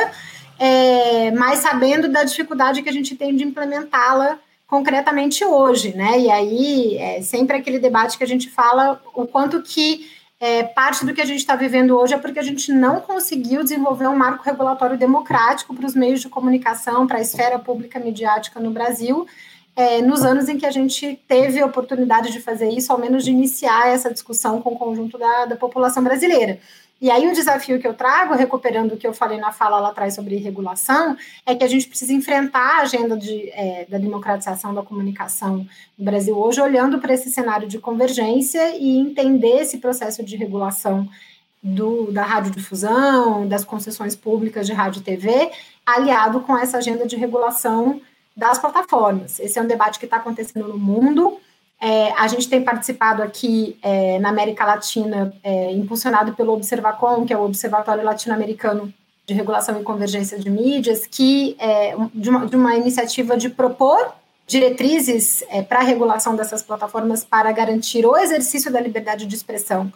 é, mas sabendo da dificuldade que a gente tem de implementá-la concretamente hoje, né? E aí, é sempre aquele debate que a gente fala o quanto que é, parte do que a gente está vivendo hoje é porque a gente não conseguiu desenvolver um marco regulatório democrático para os meios de comunicação, para a esfera pública midiática no Brasil, é, nos anos em que a gente teve a oportunidade de fazer isso, ao menos de iniciar essa discussão com o conjunto da, da população brasileira. E aí, um desafio que eu trago, recuperando o que eu falei na fala lá atrás sobre regulação, é que a gente precisa enfrentar a agenda de, é, da democratização da comunicação no Brasil hoje, olhando para esse cenário de convergência e entender esse processo de regulação do, da radiodifusão, das concessões públicas de rádio e TV, aliado com essa agenda de regulação das plataformas. Esse é um debate que está acontecendo no mundo é, a gente tem participado aqui é, na América Latina, é, impulsionado pelo Observacom, que é o Observatório Latino-Americano de Regulação e Convergência de Mídias, que é de uma, de uma iniciativa de propor diretrizes é, para a regulação dessas plataformas para garantir o exercício da liberdade de expressão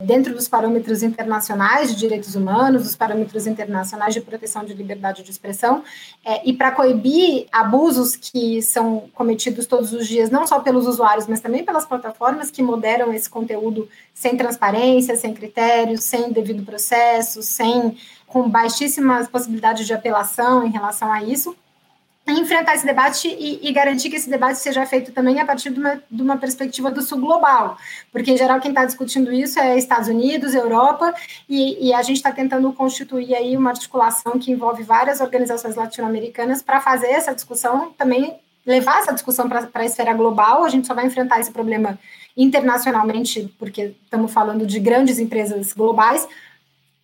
dentro dos parâmetros internacionais de direitos humanos, dos parâmetros internacionais de proteção de liberdade de expressão, é, e para coibir abusos que são cometidos todos os dias, não só pelos usuários, mas também pelas plataformas que moderam esse conteúdo sem transparência, sem critérios, sem devido processo, sem com baixíssimas possibilidades de apelação em relação a isso enfrentar esse debate e, e, garantir que esse debate seja feito também a partir de uma, de uma perspectiva do sul global, porque em geral quem está discutindo isso é Estados Unidos, Europa, e, e a gente está tentando constituir aí uma articulação que envolve várias organizações latino-americanas para fazer essa discussão também levar essa discussão para a esfera global. A gente só vai enfrentar esse problema internacionalmente, porque estamos falando de grandes empresas globais,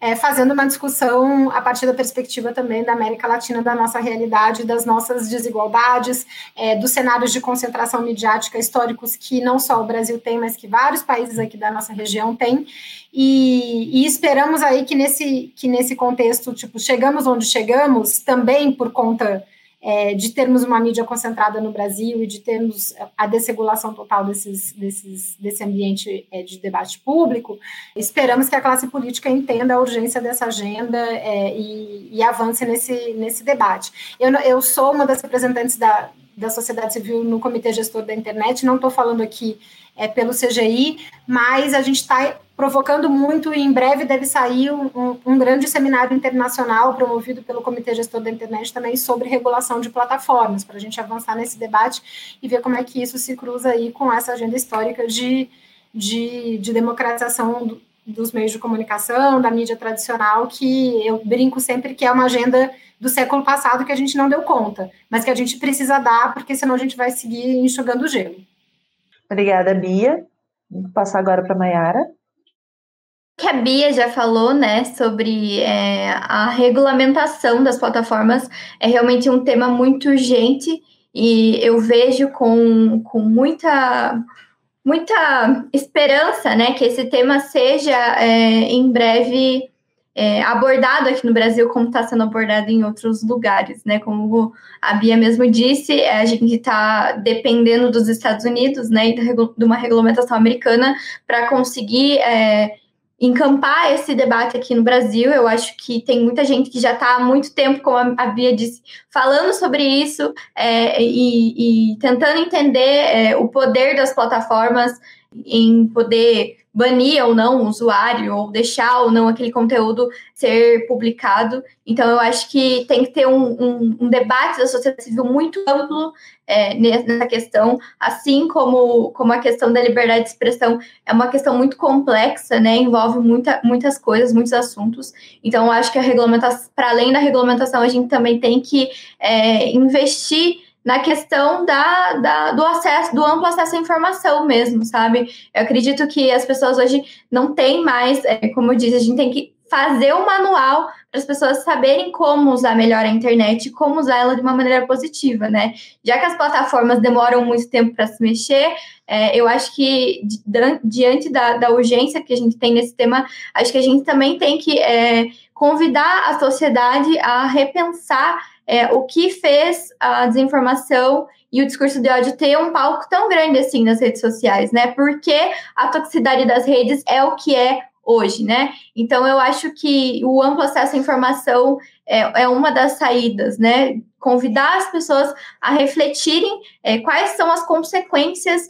é, fazendo uma discussão a partir da perspectiva também da América Latina, da nossa realidade, das nossas desigualdades, é, dos cenários de concentração midiática históricos que não só o Brasil tem, mas que vários países aqui da nossa região têm. E, e esperamos aí que nesse, que nesse contexto, tipo, chegamos onde chegamos, também por conta é, de termos uma mídia concentrada no Brasil e de termos a desregulação total desses, desses, desse ambiente é, de debate público, esperamos que a classe política entenda a urgência dessa agenda é, e, e, avance nesse, nesse debate. Eu, eu sou uma das representantes da, da sociedade civil no Comitê Gestor da Internet. Não estou falando aqui é, pelo CGI, mas a gente está provocando muito e em breve deve sair um, um, grande seminário internacional promovido pelo Comitê Gestor da Internet também sobre regulação de plataformas, para a gente avançar nesse debate e ver como é que isso se cruza aí com essa agenda histórica de, de, de democratização do, dos meios de comunicação, da mídia tradicional, que eu brinco sempre que é uma agenda do século passado que a gente não deu conta, mas que a gente precisa dar, porque senão a gente vai seguir enxugando o gelo. Obrigada, Bia. Vou passar agora para a Mayara. Que a Bia já falou, né, sobre é, a regulamentação das plataformas é realmente um tema muito urgente e eu vejo com, com muita muita esperança, né, que esse tema seja é, em breve é, abordado aqui no Brasil como está sendo abordado em outros lugares, né? Como a Bia mesmo disse, a gente está dependendo dos Estados Unidos, né, e de uma regulamentação americana para conseguir é, encampar esse debate aqui no Brasil. Eu acho que tem muita gente que já está há muito tempo, como a Bia disse, falando sobre isso é, e, e, tentando entender é, o poder das plataformas em poder banir ou não o usuário, ou deixar ou não aquele conteúdo ser publicado. Então, eu acho que tem que ter um, um, um debate da sociedade civil muito amplo é, nessa questão, assim como, como a questão da liberdade de expressão é uma questão muito complexa, né? Envolve muita, muitas coisas, muitos assuntos. Então, eu acho que a regulamentação, para além da regulamentação, a gente também tem que é, investir na questão da, da, do acesso, do amplo acesso à informação mesmo, sabe? Eu acredito que as pessoas hoje não têm mais, é, como eu disse, a gente tem que fazer o um manual para as pessoas saberem como usar melhor a internet e como usar ela de uma maneira positiva, né? Já que as plataformas demoram muito tempo para se mexer, é, eu acho que diante da, da, urgência que a gente tem nesse tema, acho que a gente também tem que é, convidar a sociedade a repensar é, o que fez a desinformação e o discurso de ódio ter um palco tão grande assim nas redes sociais, né? Porque a toxicidade das redes é o que é hoje, né? Então eu acho que o amplo acesso à informação é, é uma das saídas, né? Convidar as pessoas a refletirem é, quais são as consequências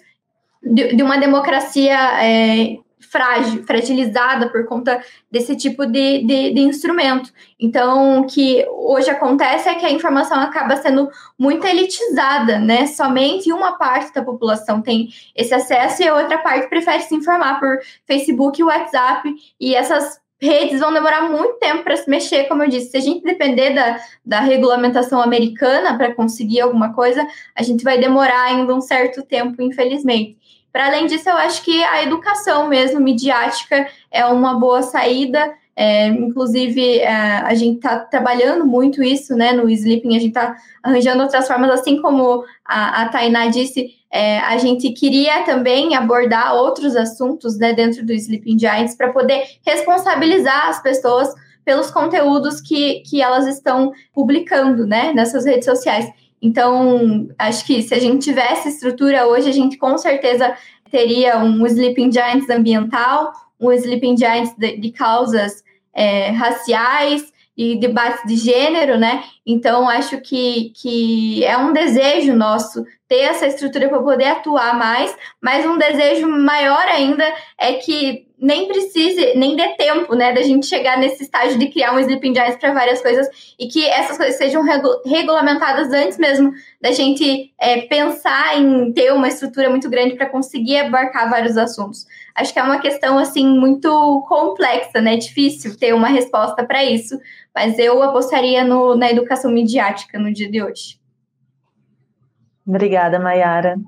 de, de uma democracia é, frágil, fragilizada por conta desse tipo de, de, de, instrumento. Então, o que hoje acontece é que a informação acaba sendo muito elitizada, né? Somente uma parte da população tem esse acesso e a outra parte prefere se informar por Facebook WhatsApp, e essas redes vão demorar muito tempo para se mexer, como eu disse. Se a gente depender da, da regulamentação americana para conseguir alguma coisa, a gente vai demorar ainda um certo tempo, infelizmente. Para além disso, eu acho que a educação mesmo, midiática, é uma boa saída. É, inclusive, é, a gente está trabalhando muito isso, né? No Sleeping, a gente está arranjando outras formas, assim como a, a Tainá disse, é, a gente queria também abordar outros assuntos né, dentro do Sleeping Giants para poder responsabilizar as pessoas pelos conteúdos que, que elas estão publicando né, nessas redes sociais. Então, acho que se a gente tivesse estrutura hoje, a gente com certeza teria um Sleeping Giants ambiental, um Sleeping Giants de, de causas é, raciais e debates de gênero, né? Então, acho que, que é um desejo nosso ter essa estrutura para poder atuar mais, mas um desejo maior ainda é que nem precise, nem dê tempo, né, da gente chegar nesse estágio de criar um Sleeping Giants para várias coisas e que essas coisas sejam regu regulamentadas antes mesmo da gente é, pensar em ter uma estrutura muito grande para conseguir abarcar vários assuntos. Acho que é uma questão, assim, muito complexa, né, difícil ter uma resposta para isso, mas eu apostaria no, na educação midiática no dia de hoje. Obrigada, Mayara.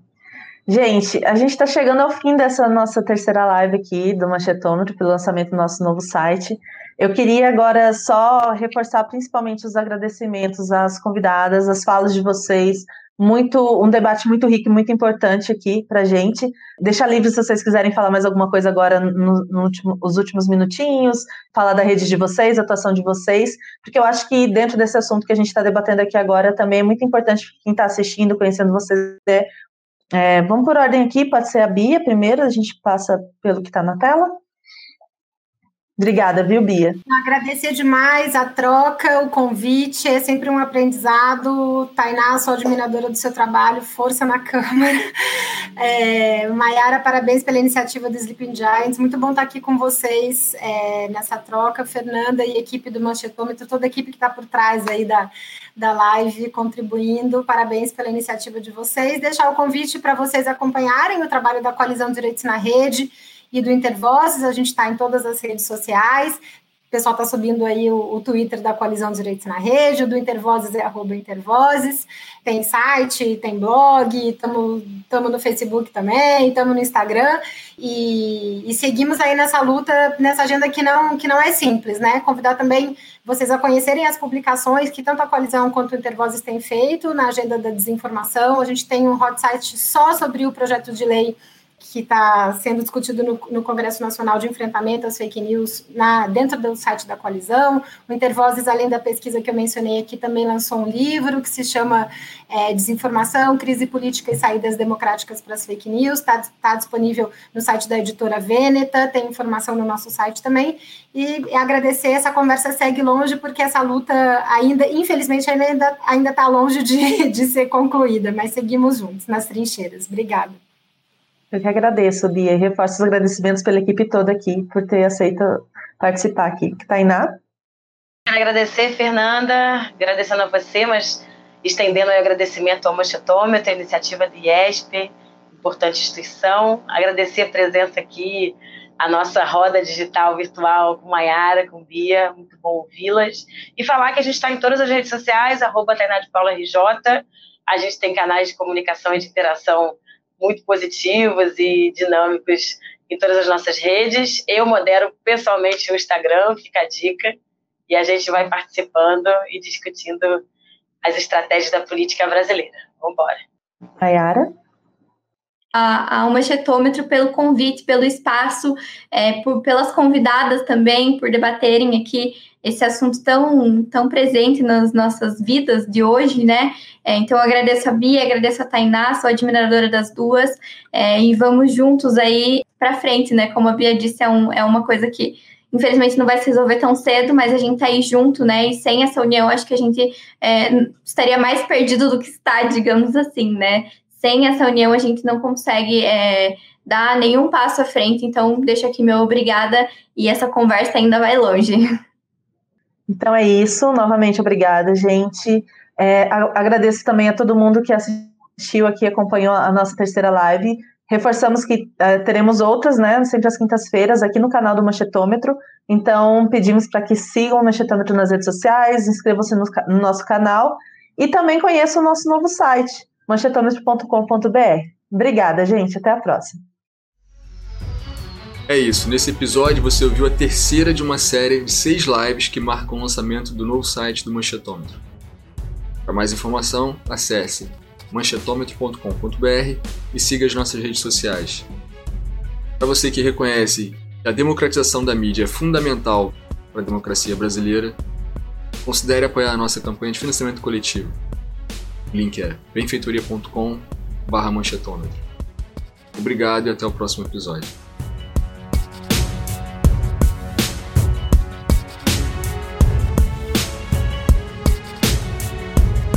Gente, a gente está chegando ao fim dessa nossa terceira live aqui do Manchetômetro, pelo lançamento do nosso novo site. Eu queria agora só reforçar principalmente os agradecimentos às convidadas, as falas de vocês. Muito, um debate muito rico e muito importante aqui para gente. Deixa livre se vocês quiserem falar mais alguma coisa agora nos no último, últimos minutinhos, falar da rede de vocês, atuação de vocês, porque eu acho que dentro desse assunto que a gente está debatendo aqui agora também é muito importante quem está assistindo, conhecendo vocês, é é, vamos por ordem aqui, pode ser a Bia primeiro, a gente passa pelo que está na tela. Obrigada, viu, Bia? Agradecer demais a troca, o convite, é sempre um aprendizado. Tainá, sou admiradora do seu trabalho, força na Câmara. É, Maiara, parabéns pela iniciativa do Sleeping Giants. Muito bom estar aqui com vocês é, nessa troca. Fernanda e equipe do Manchetômetro, toda a equipe que está por trás aí da, da live contribuindo. Parabéns pela iniciativa de vocês. Deixar o convite para vocês acompanharem o trabalho da Coalizão Direitos na Rede e do Intervozes, a gente está em todas as redes sociais. O pessoal está subindo aí o, o, Twitter da Coalizão dos Direitos na Rede, o do Intervozes é arroba Intervozes, tem site, tem blog, estamos no Facebook também, estamos no Instagram e, e, seguimos aí nessa luta, nessa agenda que não, que não é simples, né? Convidar também vocês a conhecerem as publicações que tanto a Coalizão quanto o Intervozes têm feito na agenda da desinformação. A gente tem um hot site só sobre o projeto de lei que está sendo discutido no, no, Congresso Nacional de Enfrentamento às Fake News na, dentro do site da coalizão. O Intervozes, além da pesquisa que eu mencionei aqui, também lançou um livro que se chama é, Desinformação, Crise Política e Saídas Democráticas para as Fake News. Está tá disponível no site da editora Veneta, tem informação no nosso site também. E agradecer, essa conversa segue longe, porque essa luta ainda, infelizmente, ainda está longe de, de ser concluída, mas seguimos juntos nas trincheiras. Obrigada. Eu que agradeço, Bia, e reforço os agradecimentos pela equipe toda aqui por ter aceito participar aqui. Tainá? Agradecer, Fernanda, agradecendo a você, mas estendendo o agradecimento ao Manchetômetro, a iniciativa do IESP, importante instituição. Agradecer a presença aqui, a nossa roda digital virtual com Maiara, com Bia, muito bom ouvi-las. E falar que a gente está em todas as redes sociais, arroba Tainá de Paula RJ. A gente tem canais de comunicação e de interação muito positivos e dinâmicos em todas as nossas redes. Eu modero pessoalmente o Instagram, fica a dica, e a gente vai participando e discutindo as estratégias da política brasileira. Vamos embora. Ayara? a, a Machetômetro pelo convite, pelo espaço, é, por, pelas convidadas também, por debaterem aqui esse assunto tão, tão presente nas nossas vidas de hoje, né? É, então, agradeço a Bia, agradeço a Tainá, sou admiradora das duas, é, e vamos juntos aí para frente, né? Como a Bia disse, é, um, é uma coisa que infelizmente não vai se resolver tão cedo, mas a gente tá aí junto, né? E sem essa união, acho que a gente é, estaria mais perdido do que está, digamos assim, né? sem essa união a gente não consegue é, dar nenhum passo à frente. Então, deixo aqui meu obrigada e essa conversa ainda vai longe. Então é isso. Novamente, obrigada, gente. É, agradeço também a todo mundo que assistiu aqui, acompanhou a nossa terceira live. Reforçamos que uh, teremos outras, né? Sempre às quintas-feiras, aqui no canal do Manchetômetro. Então, pedimos para que sigam o Manchetômetro nas redes sociais, inscrevam-se no, no nosso canal e também conheçam o nosso novo site, manchetometro.com.br. Obrigada, gente. Até a próxima. É isso. Nesse episódio você ouviu a terceira de uma série de seis lives que marcam o lançamento do novo site do Manchetômetro. Para mais informação, acesse manchetômetro.com.br e siga as nossas redes sociais. Para você que reconhece que a democratização da mídia é fundamental para a democracia brasileira, considere apoiar a nossa campanha de financiamento coletivo. O link é benfeitoria.com barra manchetômetro. Obrigado e até o próximo episódio.